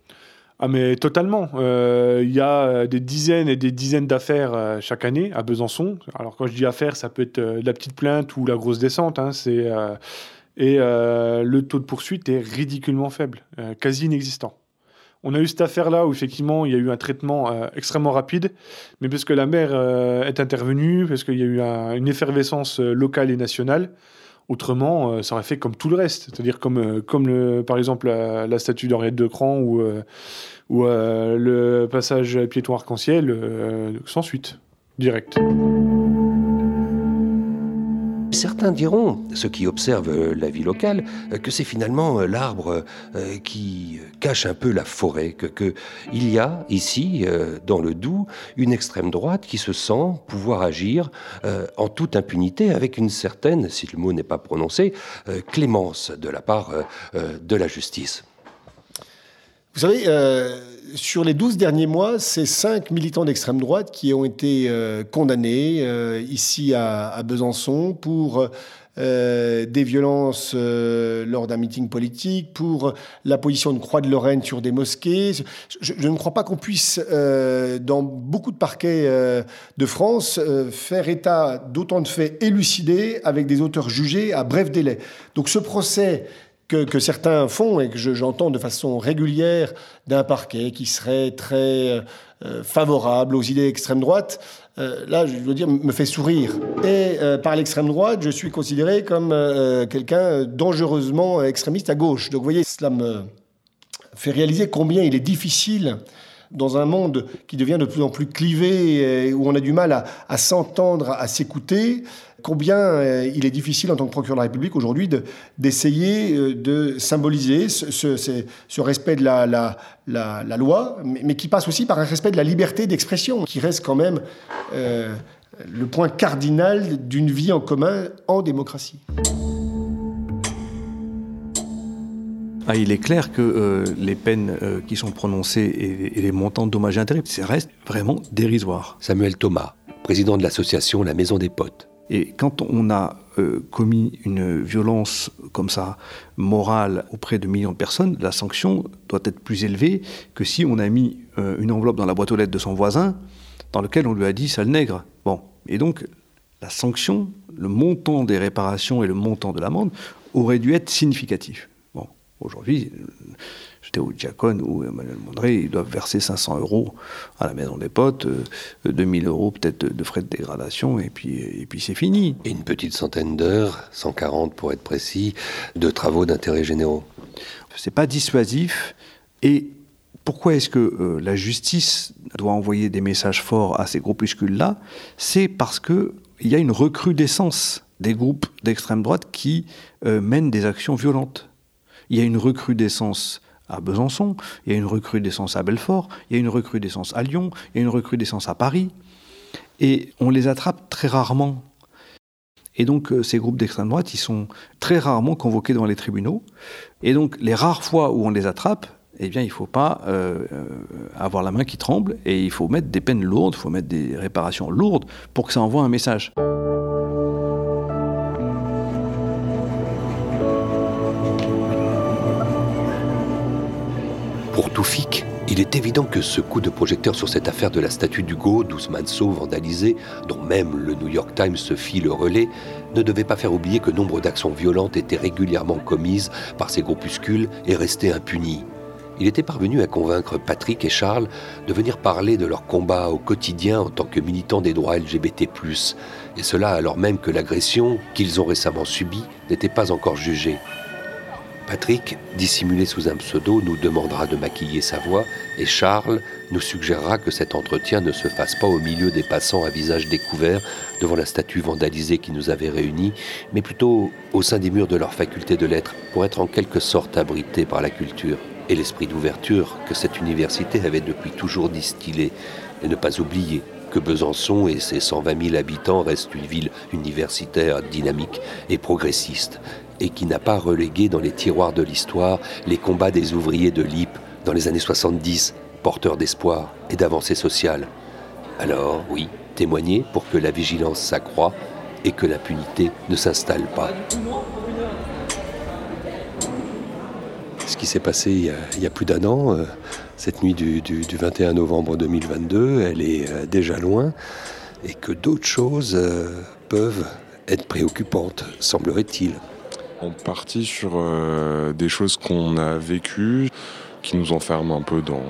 Ah mais totalement. Euh, il y a euh, des dizaines et des dizaines d'affaires euh, chaque année à Besançon. Alors quand je dis affaires, ça peut être la petite plainte ou la grosse descente. Hein, c'est, et le taux de poursuite est ridiculement faible, quasi inexistant. On a eu cette affaire-là où effectivement il y a eu un traitement extrêmement rapide, mais parce que la maire est intervenue, parce qu'il y a eu une effervescence locale et nationale, Autrement, euh, ça aurait fait comme tout le reste, c'est-à-dire comme, euh, comme le, par exemple la, statue d'Henriette de Cran ou, euh, ou le passage piéton arc-en-ciel, sans suite, direct. Certains diront, ceux qui observent la vie locale, que c'est finalement l'arbre euh, qui cache un peu la forêt, que, il y a ici, euh, dans le Doubs, une extrême droite qui se sent pouvoir agir euh, en toute impunité avec une certaine, si le mot n'est pas prononcé, clémence de la part de la justice. Vous savez, sur les 12 derniers mois, c'est cinq militants d'extrême droite qui ont été euh, condamnés euh, ici à, Besançon pour euh, des violences lors d'un meeting politique, pour la position de Croix de Lorraine sur des mosquées. Je, je ne crois pas qu'on puisse, dans beaucoup de parquets de France, faire état d'autant de faits élucidés avec des auteurs jugés à bref délai. Donc ce procès que, certains font et que j'entends de façon régulière d'un parquet qui serait très euh, favorable aux idées extrême droite, euh, là, je veux dire, me fait sourire. Et euh, par l'extrême droite, je suis considéré comme quelqu'un dangereusement extrémiste à gauche. Donc, vous voyez, cela me fait réaliser combien il est difficile dans un monde qui devient de plus en plus clivé, où on a du mal à s'entendre, à s'écouter, combien euh, il est difficile en tant que procureur de la République aujourd'hui d'essayer euh, de, symboliser ce, respect de la, la, loi, mais, qui passe aussi par un respect de la liberté d'expression, qui reste quand même euh, le point cardinal d'une vie en commun en démocratie. Ah, il est clair que les peines qui sont prononcées et, les montants de dommages et intérêts, ça reste vraiment dérisoire. Samuel Thomas, président de l'association La Maison des Potes. Et quand on a euh, commis une violence comme ça, morale, auprès de millions de personnes, la sanction doit être plus élevée que si on a mis euh, une enveloppe dans la boîte aux lettres de son voisin, dans lequel on lui a dit sale nègre. Bon. Et donc, la sanction, le montant des réparations et le montant de l'amende aurait dû être significatif. Bon. Aujourd'hui, au Diacone ou Emmanuel Mondré, ils doivent verser 500 euros à la maison des potes, 2000 euh, euros peut-être de frais de dégradation, et puis, et puis c'est fini. Et une petite centaine d'heures, 140 pour être précis, de travaux d'intérêt généraux. C'est pas dissuasif, et pourquoi est-ce que euh, la justice doit envoyer des messages forts à ces groupuscules-là? C'est parce qu'il y a une recrudescence des groupes d'extrême droite qui euh, mènent des actions violentes. Il y a une recrudescence à Besançon, il y a une recrudescence à Belfort, il y a une recrudescence à Lyon, il y a une recrudescence à Paris. Et on les attrape très rarement. Et donc euh, ces groupes d'extrême droite, ils sont très rarement convoqués devant les tribunaux. Et donc les rares fois où on les attrape, eh bien il ne faut pas euh, euh, avoir la main qui tremble et il faut mettre des peines lourdes, il faut mettre des réparations lourdes pour que ça envoie un message. Pour Toufik, Il est évident que ce coup de projecteur sur cette affaire de la statue d'Hugo, d'Ousmane Sow vandalisée, dont même le New York Times se fit le relais, ne devait pas faire oublier que nombre d'actions violentes étaient régulièrement commises par ces groupuscules et restaient impunies. Il était parvenu à convaincre Patrick et Charles de venir parler de leur combat au quotidien en tant que militants des droits LGBT, et cela alors même que l'agression qu'ils ont récemment subie n'était pas encore jugée. Patrick, dissimulé sous un pseudo, nous demandera de maquiller sa voix et Charles nous suggérera que cet entretien ne se fasse pas au milieu des passants à visage découvert devant la statue vandalisée qui nous avait réunis, mais plutôt au sein des murs de leur faculté de lettres pour être en quelque sorte abrité par la culture et l'esprit d'ouverture que cette université avait depuis toujours distillé. Et ne pas oublier que Besançon et ses 120 000 habitants restent une ville universitaire dynamique et progressiste et qui n'a pas relégué dans les tiroirs de l'histoire les combats des ouvriers de l'IP dans les années 70, porteurs d'espoir et d'avancée sociale. Alors, oui, témoigner pour que la vigilance s'accroît et que l'impunité ne s'installe pas. Ce qui s'est passé il y, a, plus d'un an, euh, cette nuit du, 21 novembre 2022, elle est euh, déjà loin et que d'autres choses euh, peuvent être préoccupantes, semblerait-il en partie sur euh, des choses qu'on a vécues, qui nous enferment un peu dans,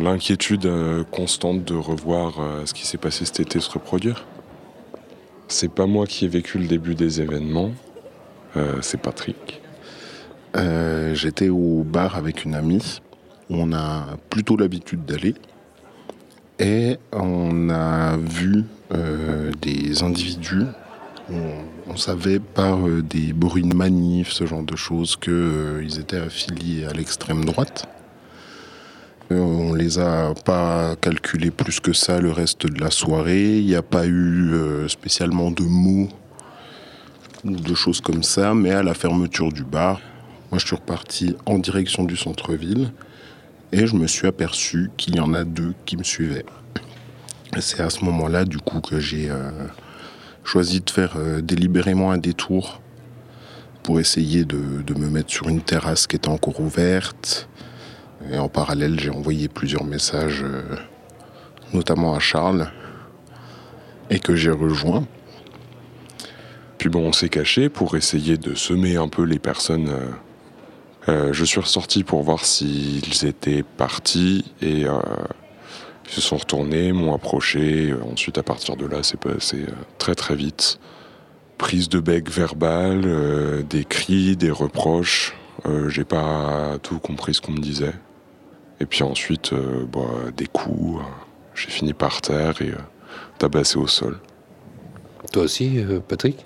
l'inquiétude euh, constante de revoir euh, ce qui s'est passé cet été se reproduire. C'est pas moi qui ai vécu le début des événements, c'est Patrick. J'étais au bar avec une amie où on a plutôt l'habitude d'aller et on a vu des individus on, savait par euh, des bruits de manif, ce genre de choses, qu'ils euh, étaient affiliés à l'extrême droite. Euh, on les a pas calculés plus que ça le reste de la soirée. Il n'y a pas eu spécialement de mots ou de choses comme ça, mais à la fermeture du bar, moi je suis reparti en direction du centre-ville et je me suis aperçu qu'il y en a deux qui me suivaient. C'est à ce moment-là du coup que j'ai choisi de faire euh, délibérément un détour pour essayer de, me mettre sur une terrasse qui était encore ouverte. Et en parallèle, j'ai envoyé plusieurs messages, euh, notamment à Charles, et que j'ai rejoint. Puis bon, on s'est caché pour essayer de semer un peu les personnes. Euh, je suis ressorti pour voir s'ils étaient partis et ils se sont retournés, m'ont approché. Ensuite, à partir de là, c'est passé euh, très très vite. Prise de bec verbale, euh, des cris, des reproches. Euh, j'ai pas tout compris ce qu'on me disait. Et puis ensuite, bah, des coups. J'ai fini par terre et tabassé au sol. Toi aussi, Patrick?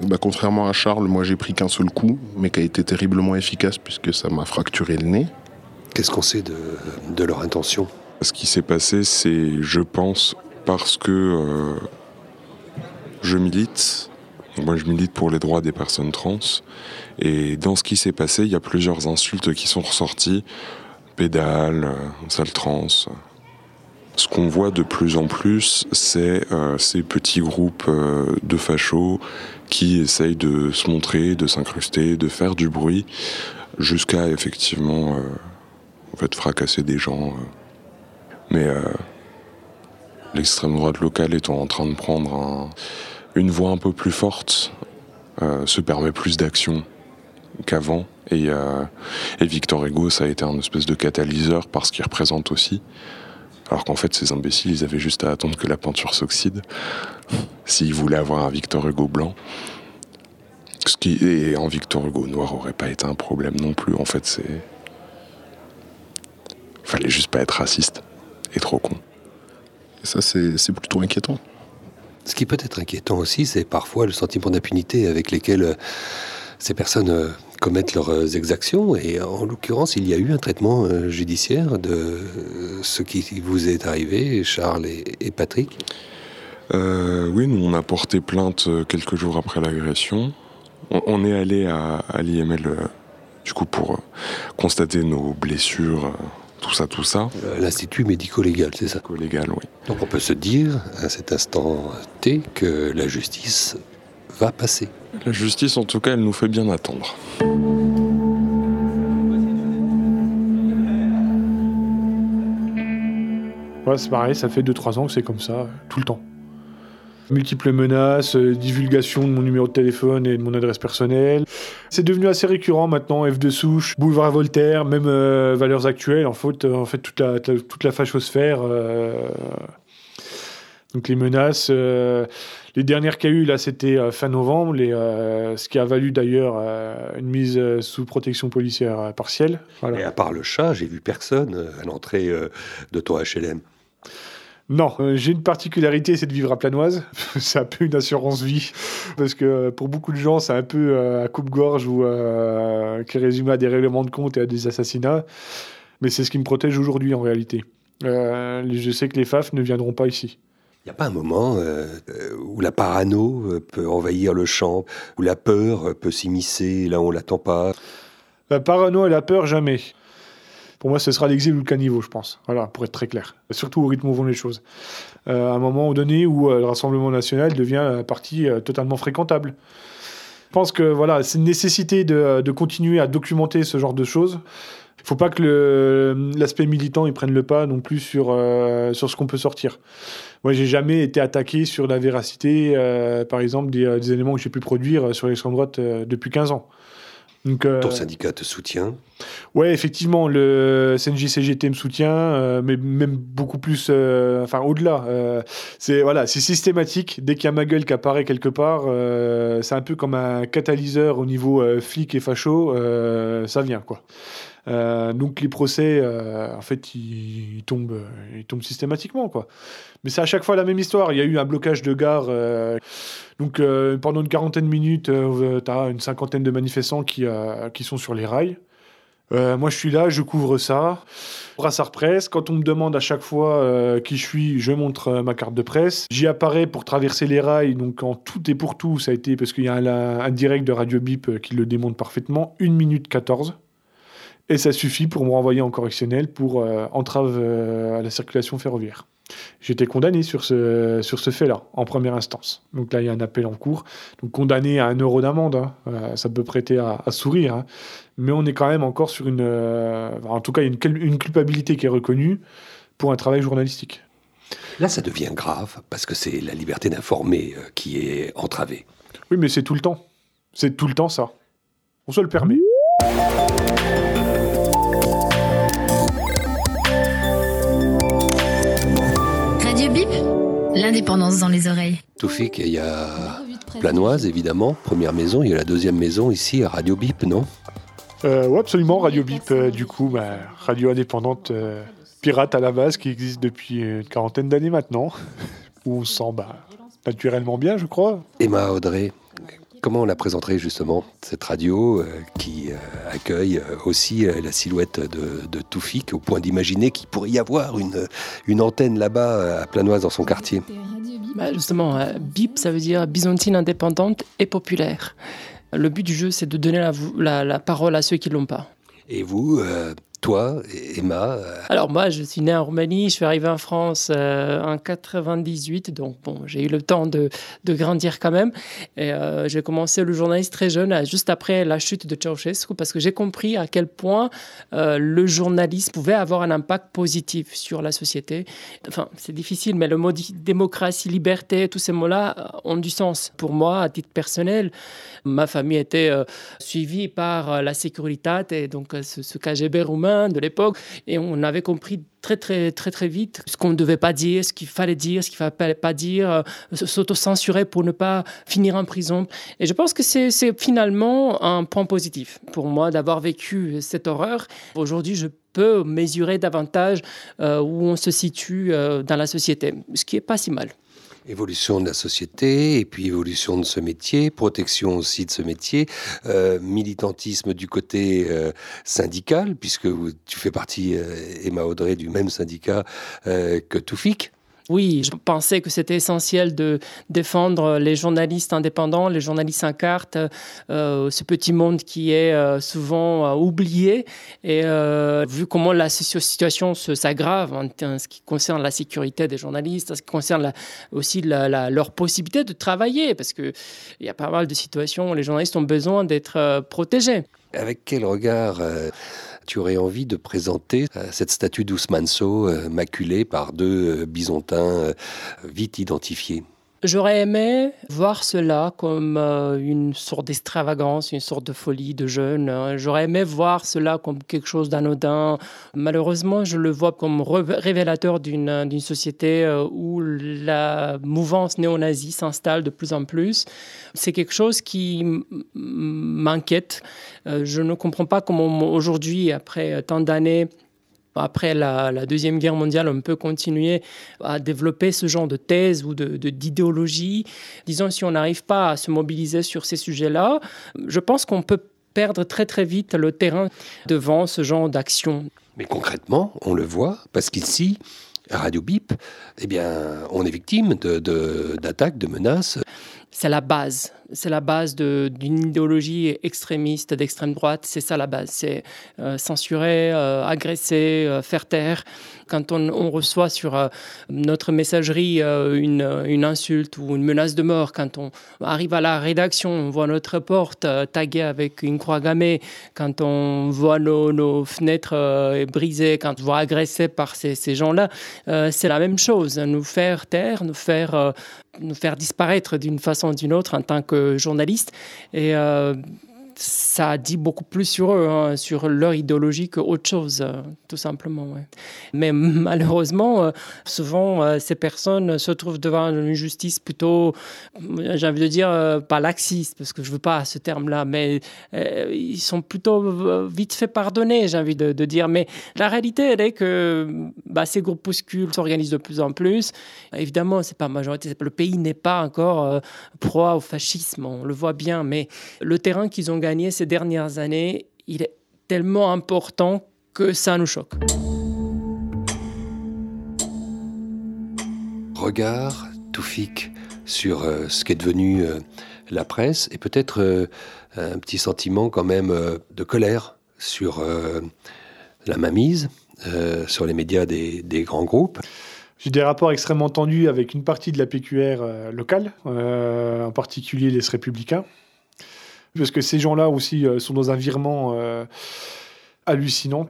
Bah, Contrairement à Charles, moi j'ai pris qu'un seul coup, mais qui a été terriblement efficace puisque ça m'a fracturé le nez. Qu'est-ce qu'on sait de, de leur intention? Ce qui s'est passé, c'est, je pense, parce que euh, je milite. Moi, je milite pour les droits des personnes trans. Et dans ce qui s'est passé, il y a plusieurs insultes qui sont ressorties. Pédale, euh, sale trans. Ce qu'on voit de plus en plus, c'est euh, ces petits groupes de fachos qui essayent de se montrer, de s'incruster, de faire du bruit, jusqu'à effectivement en fait, fracasser des gens. Mais euh, l'extrême droite locale étant en train de prendre une voix un peu plus forte, euh, se permet plus d'action qu'avant. Euh, et, Victor Hugo, ça a été un espèce de catalyseur parce qu'il représente aussi. Alors qu'en fait, ces imbéciles, ils avaient juste à attendre que la peinture s'oxyde. S'ils voulaient avoir un Victor Hugo blanc. Et un Victor Hugo noir aurait pas été un problème non plus. En fait, c'est. Fallait juste pas être raciste est trop con. Et ça, c'est plutôt inquiétant. Ce qui peut être inquiétant aussi, c'est parfois le sentiment d'impunité avec lesquels euh, ces personnes euh, commettent leurs euh, exactions. Et en l'occurrence, il y a eu un traitement judiciaire de ce qui vous est arrivé, Charles et, Patrick? oui, nous on a porté plainte quelques jours après l'agression. On, est allé à, à l'IML du coup pour constater nos blessures tout ça, tout ça. Euh, L'Institut médico-légal, c'est ça Médico-légal, oui. Donc on peut se dire, à cet instant T, que la justice va passer. La justice, en tout cas, elle nous fait bien attendre. Ouais, c'est pareil, ça fait 2-3 ans que c'est comme ça, tout le temps. Multiples menaces, euh, divulgation de mon numéro de téléphone et de mon adresse personnelle. C'est devenu assez récurrent maintenant, F de souche, boulevard Voltaire, même euh, valeurs actuelles. En fait, en fait toute, la, toute fachosphère. donc les menaces. Les dernières qu'il y a eu, là, c'était euh, fin novembre, euh, ce qui a valu d'ailleurs euh, une mise sous protection policière partielle. Et à part le chat, j'ai vu personne à l'entrée de ton HLM. Non, j'ai une particularité, c'est de vivre à Planoise. c'est un peu une assurance vie, parce que pour beaucoup de gens, c'est un peu à coupe-gorge ou qui résume à des règlements de compte et à des assassinats. Mais c'est ce qui me protège aujourd'hui en réalité. je sais que les FAF ne viendront pas ici. Il n'y a pas un moment euh, où la parano euh, peut envahir le champ, où la peur peut s'immiscer là où on l'attend pas? La parano et la peur, jamais. Pour moi, ce sera l'exil ou le caniveau, je pense. Voilà, pour être très clair. Surtout au rythme où vont les choses. Euh, à un moment donné où le Rassemblement national devient un parti totalement fréquentable. Je pense que voilà, c'est une nécessité de, continuer à documenter ce genre de choses. Il faut pas que l'aspect militant il prenne le pas non plus sur, euh, ce qu'on peut sortir. Moi, j'ai jamais été attaqué sur la véracité, euh, par exemple, des, éléments que j'ai pu produire sur l'extrême droite euh, depuis 15 ans. Donc, Ton syndicat te soutient Oui, effectivement, le CNJ-CGT me soutient, mais même beaucoup plus, enfin au-delà. c'est voilà, c'est systématique. Dès qu'il y a ma gueule qui apparaît quelque part, c'est un peu comme un catalyseur au niveau flic et facho, ça vient quoi. Euh, donc les procès, euh, en fait, ils, tombent, ils tombent systématiquement, quoi. Mais c'est à chaque fois la même histoire. Il y a eu un blocage de gare. Euh, donc pendant une quarantaine de minutes, tu as une cinquantaine de manifestants qui, qui sont sur les rails. moi, je suis là, je couvre ça. Brassard presse. Quand on me demande à chaque fois qui je suis, je montre ma carte de presse. J'y apparais pour traverser les rails. Donc, en tout et pour tout, ça a été parce qu'il y a un, un, direct de Radio Bip qui le démontre parfaitement. 1 minute 14. Et ça suffit pour me renvoyer en correctionnel pour euh, entrave euh, à la circulation ferroviaire. J'étais condamné sur ce, sur ce fait-là, en première instance. Donc là, il y a un appel en cours. Donc condamné à un euro d'amende, hein. euh, ça peut prêter à, sourire. Hein. Mais on est quand même encore sur une... en tout cas, une, une culpabilité qui est reconnue pour un travail journalistique. Là, ça devient grave, parce que c'est la liberté d'informer qui est entravée. Oui, mais c'est tout le temps. C'est tout le temps ça. On se le permet. Dans les oreilles. Toufik, il y a Planoise, évidemment, première maison. Il y a la deuxième maison ici, à Radio Bip, non? Euh, Oui, absolument. Radio Bip, euh, du coup, bah, radio indépendante euh, pirate à la base, qui existe depuis une quarantaine d'années maintenant, où on se sent bah, naturellement bien, je crois. Emma Audrey, Comment on la présenterait justement, cette radio euh, qui euh, accueille euh, aussi la silhouette de, de Toufik, au point d'imaginer qu'il pourrait y avoir une, une antenne là-bas à Planoise dans son quartier bah Justement, BIP, ça veut dire byzantine indépendante et populaire. Le but du jeu, c'est de donner la, la, parole à ceux qui ne l'ont pas. Et vous, toi, Emma euh, Alors moi, je suis né en Roumanie, je suis arrivé en France euh, en 98, donc bon, j'ai eu le temps de, de, grandir quand même. Et euh, j'ai commencé le journalisme très jeune, juste après la chute de Ceausescu, parce que j'ai compris à quel point le journalisme pouvait avoir un impact positif sur la société. Enfin, c'est difficile, mais le mot démocratie, liberté, tous ces mots-là ont du sens. Pour moi, à titre personnel, ma famille était suivie par la sécurité, et donc ce, ce KGB roumain de l'époque. Et on avait compris très, très, très, très vite ce qu'on ne devait pas dire, ce qu'il fallait dire, ce qu'il ne fallait pas dire, euh, s'auto-censurer pour ne pas finir en prison. Et je pense que c'est finalement un point positif pour moi d'avoir vécu cette horreur. Aujourd'hui, je peux mesurer davantage euh, où on se situe euh, dans la société, ce qui n'est pas si mal. Évolution de la société et puis évolution de ce métier, protection aussi de ce métier, euh, militantisme du côté euh, syndical, puisque tu fais partie, euh, Emma Audrey, du même syndicat que Toufik. Oui, je pensais que c'était essentiel de défendre les journalistes indépendants, les journalistes en carte, euh, ce petit monde qui est euh, souvent euh, oublié. Et vu comment la situation s'aggrave en, ce qui concerne la sécurité des journalistes, en ce qui concerne aussi leur possibilité de travailler, parce qu'il y a pas mal de situations où les journalistes ont besoin d'être protégés. Avec quel regard tu aurais envie de présenter euh, cette statue d'Ousmane Sow maculée par deux bisontins vite identifiés? J'aurais aimé voir cela comme euh, une sorte d'extravagance, une sorte de folie de jeunes. Hein. J'aurais aimé voir cela comme quelque chose d'anodin. Malheureusement, je le vois comme révélateur d'une société euh, où la mouvance néo-nazie s'installe de plus en plus. C'est quelque chose qui m'inquiète. Euh, je ne comprends pas comment aujourd'hui, après tant d'années, après la, Deuxième Guerre mondiale, on peut continuer à développer ce genre de thèse ou d'idéologie. De, Disons, si on n'arrive pas à se mobiliser sur ces sujets-là, je pense qu'on peut perdre très très vite le terrain devant ce genre d'action. Mais concrètement, on le voit, parce qu'ici, à Radio Bip, eh bien, on est victime d'attaques, de, de menaces. C'est la base c'est la base d'une idéologie extrémiste d'extrême droite. C'est ça la base. C'est euh, censurer, euh, agresser, euh, faire taire. Quand on, reçoit sur notre messagerie une, insulte ou une menace de mort, quand on arrive à la rédaction, on voit notre porte taguée avec une croix gammée, quand on voit nos, fenêtres brisées, quand on voit agressé par ces, gens-là, c'est la même chose. Nous faire taire, nous faire disparaître d'une façon ou d'une autre en tant que journalistes. Et euh, ça dit beaucoup plus sur eux, hein, sur leur idéologie qu'autre chose, euh, tout simplement. Mais malheureusement, euh, souvent, euh, ces personnes se trouvent devant une justice plutôt, j'ai envie de dire, pas laxiste, parce que je ne veux pas ce terme-là, mais ils sont plutôt vite fait pardonner, j'ai envie de, dire. Mais la réalité, elle est que bah, ces groupuscules s'organisent de plus en plus. Évidemment, c'est pas majorité, le pays n'est pas encore proie au fascisme, on le voit bien, mais le terrain qu'ils ont gagné ces dernières années, il est tellement important que ça nous choque. Regard, Toufik, sur euh, ce qu'est devenu euh, la presse et peut-être euh, un petit sentiment quand même de colère sur la mainmise, sur les médias des, des grands groupes. J'ai des rapports extrêmement tendus avec une partie de la PQR locale, en particulier les Républicains, parce que ces gens-là aussi euh, sont dans un virement euh, hallucinant.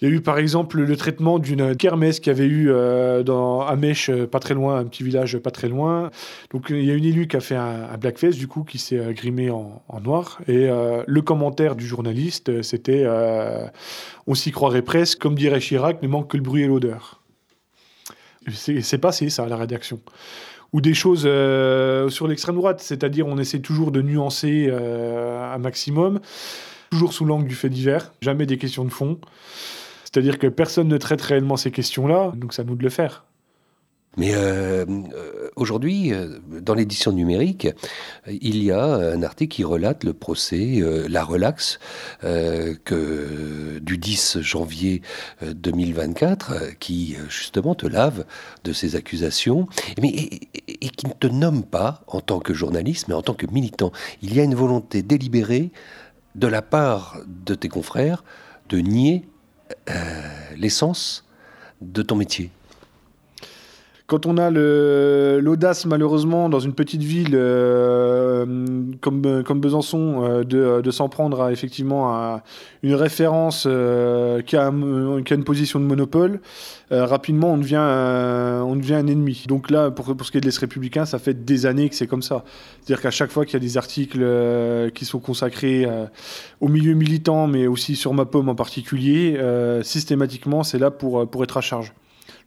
Il y a eu par exemple le traitement d'une kermesse qui avait eu euh, dans Amèche, pas très loin, un petit village pas très loin. Donc il y a une élue qui a fait un, blackface du coup, qui s'est grimé en, noir. Et le commentaire du journaliste, c'était on s'y croirait presque, comme dirait Chirac, ne manque que le bruit et l'odeur. C'est passé ça à la rédaction ou des choses euh, sur l'extrême droite, c'est-à-dire on essaie toujours de nuancer euh, un maximum, toujours sous l'angle du fait divers, jamais des questions de fond. C'est-à-dire que personne ne traite réellement ces questions-là, donc à nous de le faire. Mais euh, euh, aujourd'hui, euh, dans l'édition numérique, il y a un article qui relate le procès, la relaxe, du 10 janvier 2024, qui justement te lave de ces accusations, mais, et, qui ne te nomme pas en tant que journaliste, mais en tant que militant. Il y a une volonté délibérée de la part de tes confrères de nier l'essence de ton métier. Quand on a l'audace, malheureusement, dans une petite ville euh, comme, comme Besançon, euh, de, de s'en prendre à effectivement à une référence euh, qui, a, une position de monopole, rapidement on devient, on devient un ennemi. Donc là, pour, pour ce qui est de l'Est républicain, ça fait des années que c'est comme ça. C'est-à-dire qu'à chaque fois qu'il y a des articles qui sont consacrés au milieu militant, mais aussi sur ma pomme en particulier, systématiquement, c'est là pour, pour être à charge.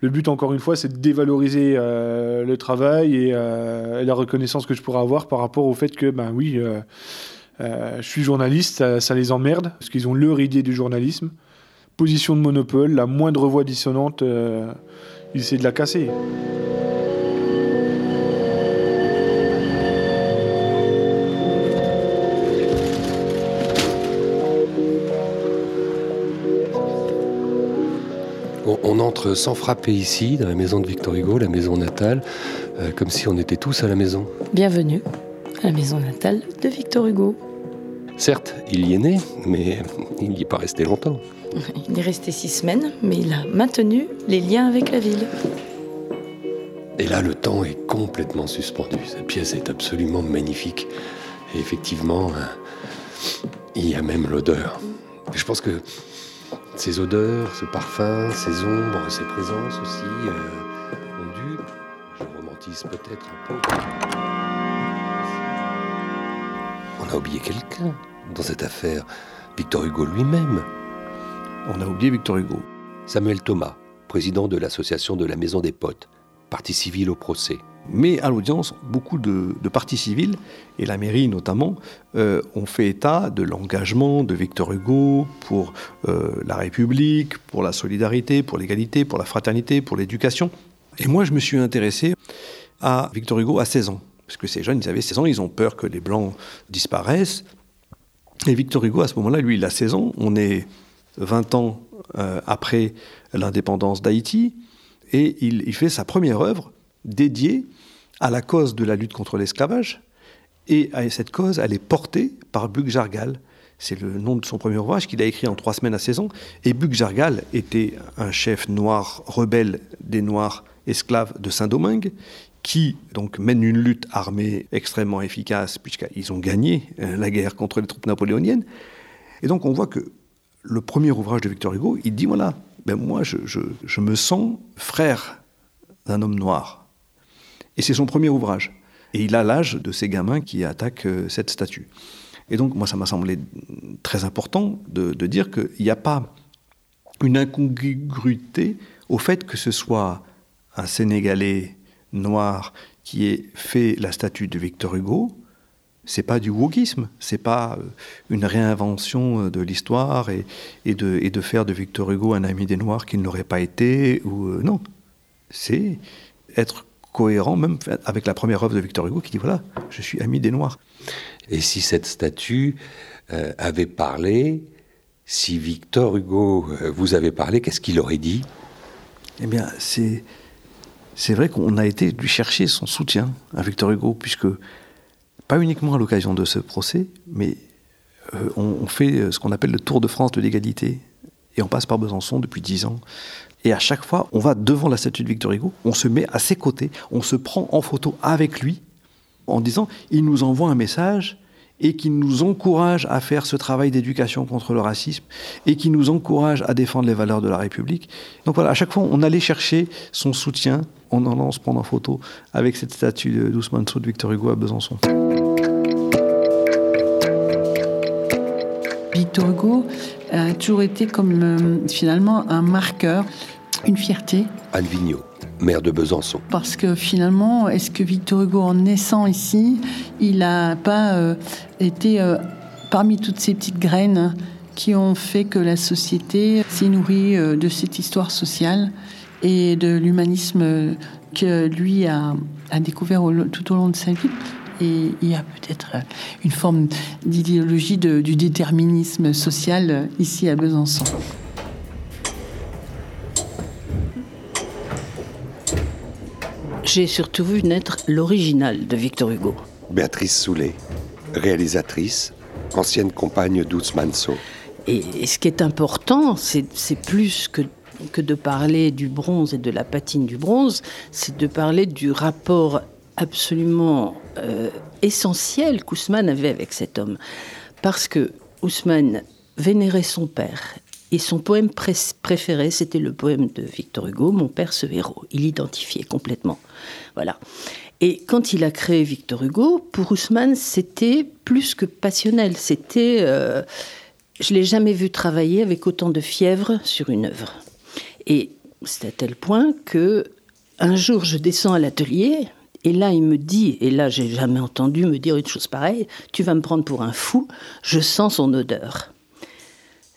Le but, encore une fois, c'est de dévaloriser euh, le travail euh, et, la reconnaissance que je pourrais avoir par rapport au fait que, ben oui, euh, je suis journaliste, ça, les emmerde, parce qu'ils ont leur idée du journalisme. Position de monopole, la moindre voix dissonante, ils essaient de la casser. On entre sans frapper ici, dans la maison de Victor Hugo, la maison natale, euh, comme si on était tous à la maison. Bienvenue à la maison natale de Victor Hugo. Certes, il y est né, mais il n'y est pas resté longtemps. Il est resté six semaines, mais il a maintenu les liens avec la ville. Et là, le temps est complètement suspendu. Cette pièce est absolument magnifique. Et effectivement, il y a même l'odeur Je pense que ces odeurs, ce parfum, ces ombres, ces présences aussi euh, ont dû, je romantise peut-être un peu, on a oublié quelqu'un dans cette affaire, Victor Hugo lui-même. On a oublié Victor Hugo. Samuel Thomas, président de l'association de la Maison des Potes, partie civile au procès. Mais à l'audience, beaucoup de, parties civiles, et la mairie notamment, euh, ont fait état de l'engagement de Victor Hugo pour euh, la République, pour la solidarité, pour l'égalité, pour la fraternité, pour l'éducation. Et moi, je me suis intéressé à Victor Hugo à 16 ans. Parce que ces jeunes, ils avaient 16 ans, ils ont peur que les Blancs disparaissent. Et Victor Hugo, à ce moment-là, lui, il a 16 ans. On est 20 ans euh, après l'indépendance d'Haïti. Et il, fait sa première œuvre dédiée à la cause de la lutte contre l'esclavage. Et cette cause, elle est portée par Bug Jargal. C'est le nom de son premier ouvrage qu'il a écrit en trois semaines à 16 ans. Et Bug Jargal était un chef noir rebelle des Noirs esclaves de Saint-Domingue qui donc mène une lutte armée extrêmement efficace puisqu'ils ont gagné euh, la guerre contre les troupes napoléoniennes. Et donc on voit que le premier ouvrage de Victor Hugo, il dit voilà, ben moi je, je me sens frère d'un homme noir. Et c'est son premier ouvrage. Et il a l'âge de ces gamins qui attaquent euh, cette statue. Et donc, moi, ça m'a semblé très important de, dire qu'il n'y a pas une incongruité au fait que ce soit un Sénégalais noir qui ait fait la statue de Victor Hugo. C'est pas du wokisme, c'est pas euh, une réinvention euh, de l'histoire et, de, faire de Victor Hugo un ami des Noirs qu'il n'aurait pas été. Ou, non, c'est être cohérent même avec la première œuvre de Victor Hugo qui dit voilà, je suis ami des Noirs. Et si cette statue euh, avait parlé, si Victor Hugo euh, vous avait parlé, qu'est-ce qu'il aurait dit? Eh bien, c'est c'est vrai qu'on a été lui chercher son soutien à Victor Hugo, puisque pas uniquement à l'occasion de ce procès, mais euh, on, on, fait ce qu'on appelle le Tour de France de l'égalité, et on passe par Besançon depuis dix ans. Et à chaque fois, on va devant la statue de Victor Hugo, on se met à ses côtés, on se prend en photo avec lui, en disant il nous envoie un message et qui nous encourage à faire ce travail d'éducation contre le racisme et qui nous encourage à défendre les valeurs de la République. Donc voilà, à chaque fois, on allait chercher son soutien en allant se prendre en photo avec cette statue d'Ousmane Sow de Victor Hugo à Besançon. Victor Hugo a toujours été comme euh, finalement un marqueur, une fierté. Anne Vigneault, maire de Besançon. Parce que finalement, est-ce que Victor Hugo, en naissant ici, il n'a pas euh, été euh, parmi toutes ces petites graines qui ont fait que la société s'est nourrie de cette histoire sociale et de l'humanisme que lui a, découvert tout au long de sa vie? Et il y a peut-être euh, une forme d'idéologie du déterminisme social euh, ici à Besançon. J'ai surtout vu naître l'original de Victor Hugo. Béatrice Soulet, réalisatrice, ancienne compagne d'Ousmane Sow. Et, ce qui est important, c'est plus que que de parler du bronze et de la patine du bronze, c'est de parler du rapport absolument euh, essentiel qu'Ousmane avait avec cet homme. Parce que Ousmane vénérait son père. Et son poème préféré, c'était le poème de Victor Hugo, Mon père ce héros. Il l'identifiait complètement. Voilà. Et quand il a créé Victor Hugo, pour Ousmane, c'était plus que passionnel. C'était. Euh, je l'ai jamais vu travailler avec autant de fièvre sur une œuvre. Et c'est à tel point que un jour, je descends à l'atelier, et là, il me dit, et là, j'ai jamais entendu me dire une chose pareille, tu vas me prendre pour un fou, je sens son odeur.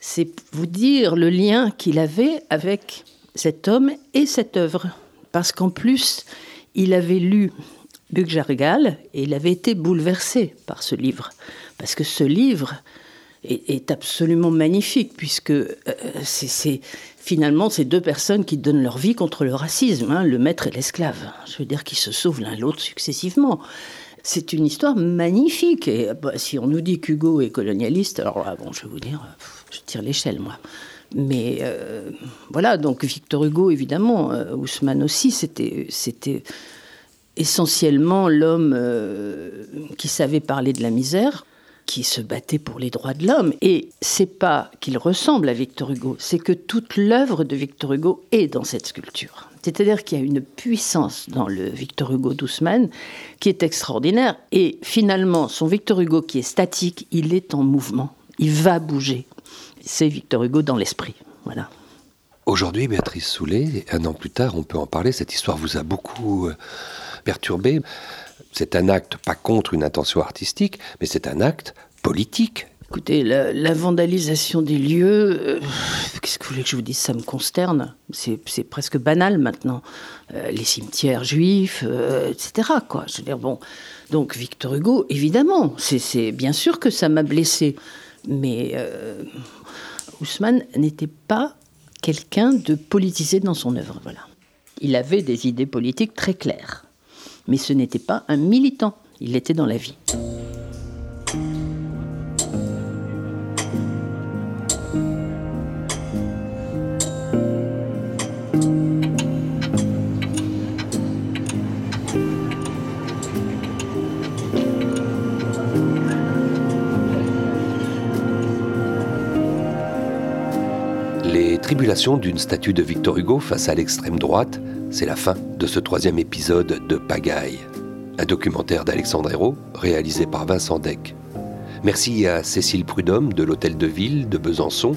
C'est vous dire le lien qu'il avait avec cet homme et cette œuvre. Parce qu'en plus, il avait lu Bugjargal et il avait été bouleversé par ce livre. Parce que ce livre est, absolument magnifique, puisque euh, c'est finalement ces deux personnes qui donnent leur vie contre le racisme, hein, le maître et l'esclave. Je veux dire qu'ils se sauvent l'un l'autre successivement. C'est une histoire magnifique. Et bah, si on nous dit qu'Hugo est colonialiste, alors bon, je vais vous dire, je tire l'échelle, moi. Mais euh, voilà, donc Victor Hugo, évidemment, euh, Ousmane aussi, c'était, c'était essentiellement l'homme qui savait parler de la misère, qui se battait pour les droits de l'homme. Et c'est pas qu'il ressemble à Victor Hugo, c'est que toute l'œuvre de Victor Hugo est dans cette sculpture. C'est-à-dire qu'il y a une puissance dans le Victor Hugo d'Ousmane qui est extraordinaire. Et finalement, son Victor Hugo qui est statique, il est en mouvement. Il va bouger. C'est Victor Hugo dans l'esprit. Voilà. Aujourd'hui, Béatrice Soulet, un an plus tard, on peut en parler. Cette histoire vous a beaucoup euh, perturbé. C'est un acte pas contre une intention artistique, mais c'est un acte politique. Écoutez, la, vandalisation des lieux, euh, qu'est-ce que vous voulez que je vous dise? Ça me consterne. C'est presque banal maintenant. Euh, les cimetières juifs, euh, etc. Quoi. Je veux dire, bon. Donc Victor Hugo, évidemment, c'est bien sûr que ça m'a blessé. Mais Ousmane n'était pas quelqu'un de politisé dans son œuvre. Voilà. Il avait des idées politiques très claires. Mais ce n'était pas un militant. Il était dans la vie. tribulation d'une statue de Victor Hugo face à l'extrême droite, c'est la fin de ce troisième épisode de Pagaille, un documentaire d'Alexandre Hérault réalisé par Vincent Deck. Merci à Cécile Prudhomme de l'Hôtel de Ville de Besançon,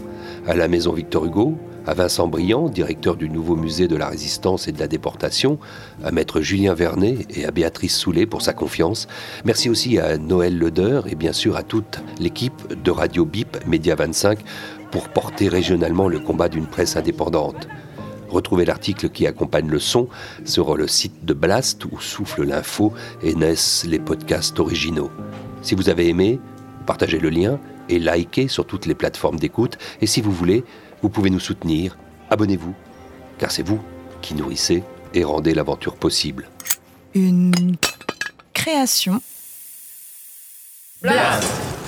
à la Maison Victor Hugo, à Vincent Briand, directeur du nouveau musée de la Résistance et de la Déportation, à Maître Julien Vernet et à Béatrice Soulet pour sa confiance. Merci aussi à Noël Leder et bien sûr à toute l'équipe de Radio BIP Média 25 pour porter régionalement le combat d'une presse indépendante. Retrouvez l'article qui accompagne le son sur le site de Blast où souffle l'info et naissent les podcasts originaux. Si vous avez aimé, partagez le lien et likez sur toutes les plateformes d'écoute. Et si vous voulez, vous pouvez nous soutenir. Abonnez-vous, car c'est vous qui nourrissez et rendez l'aventure possible. Une création. Blast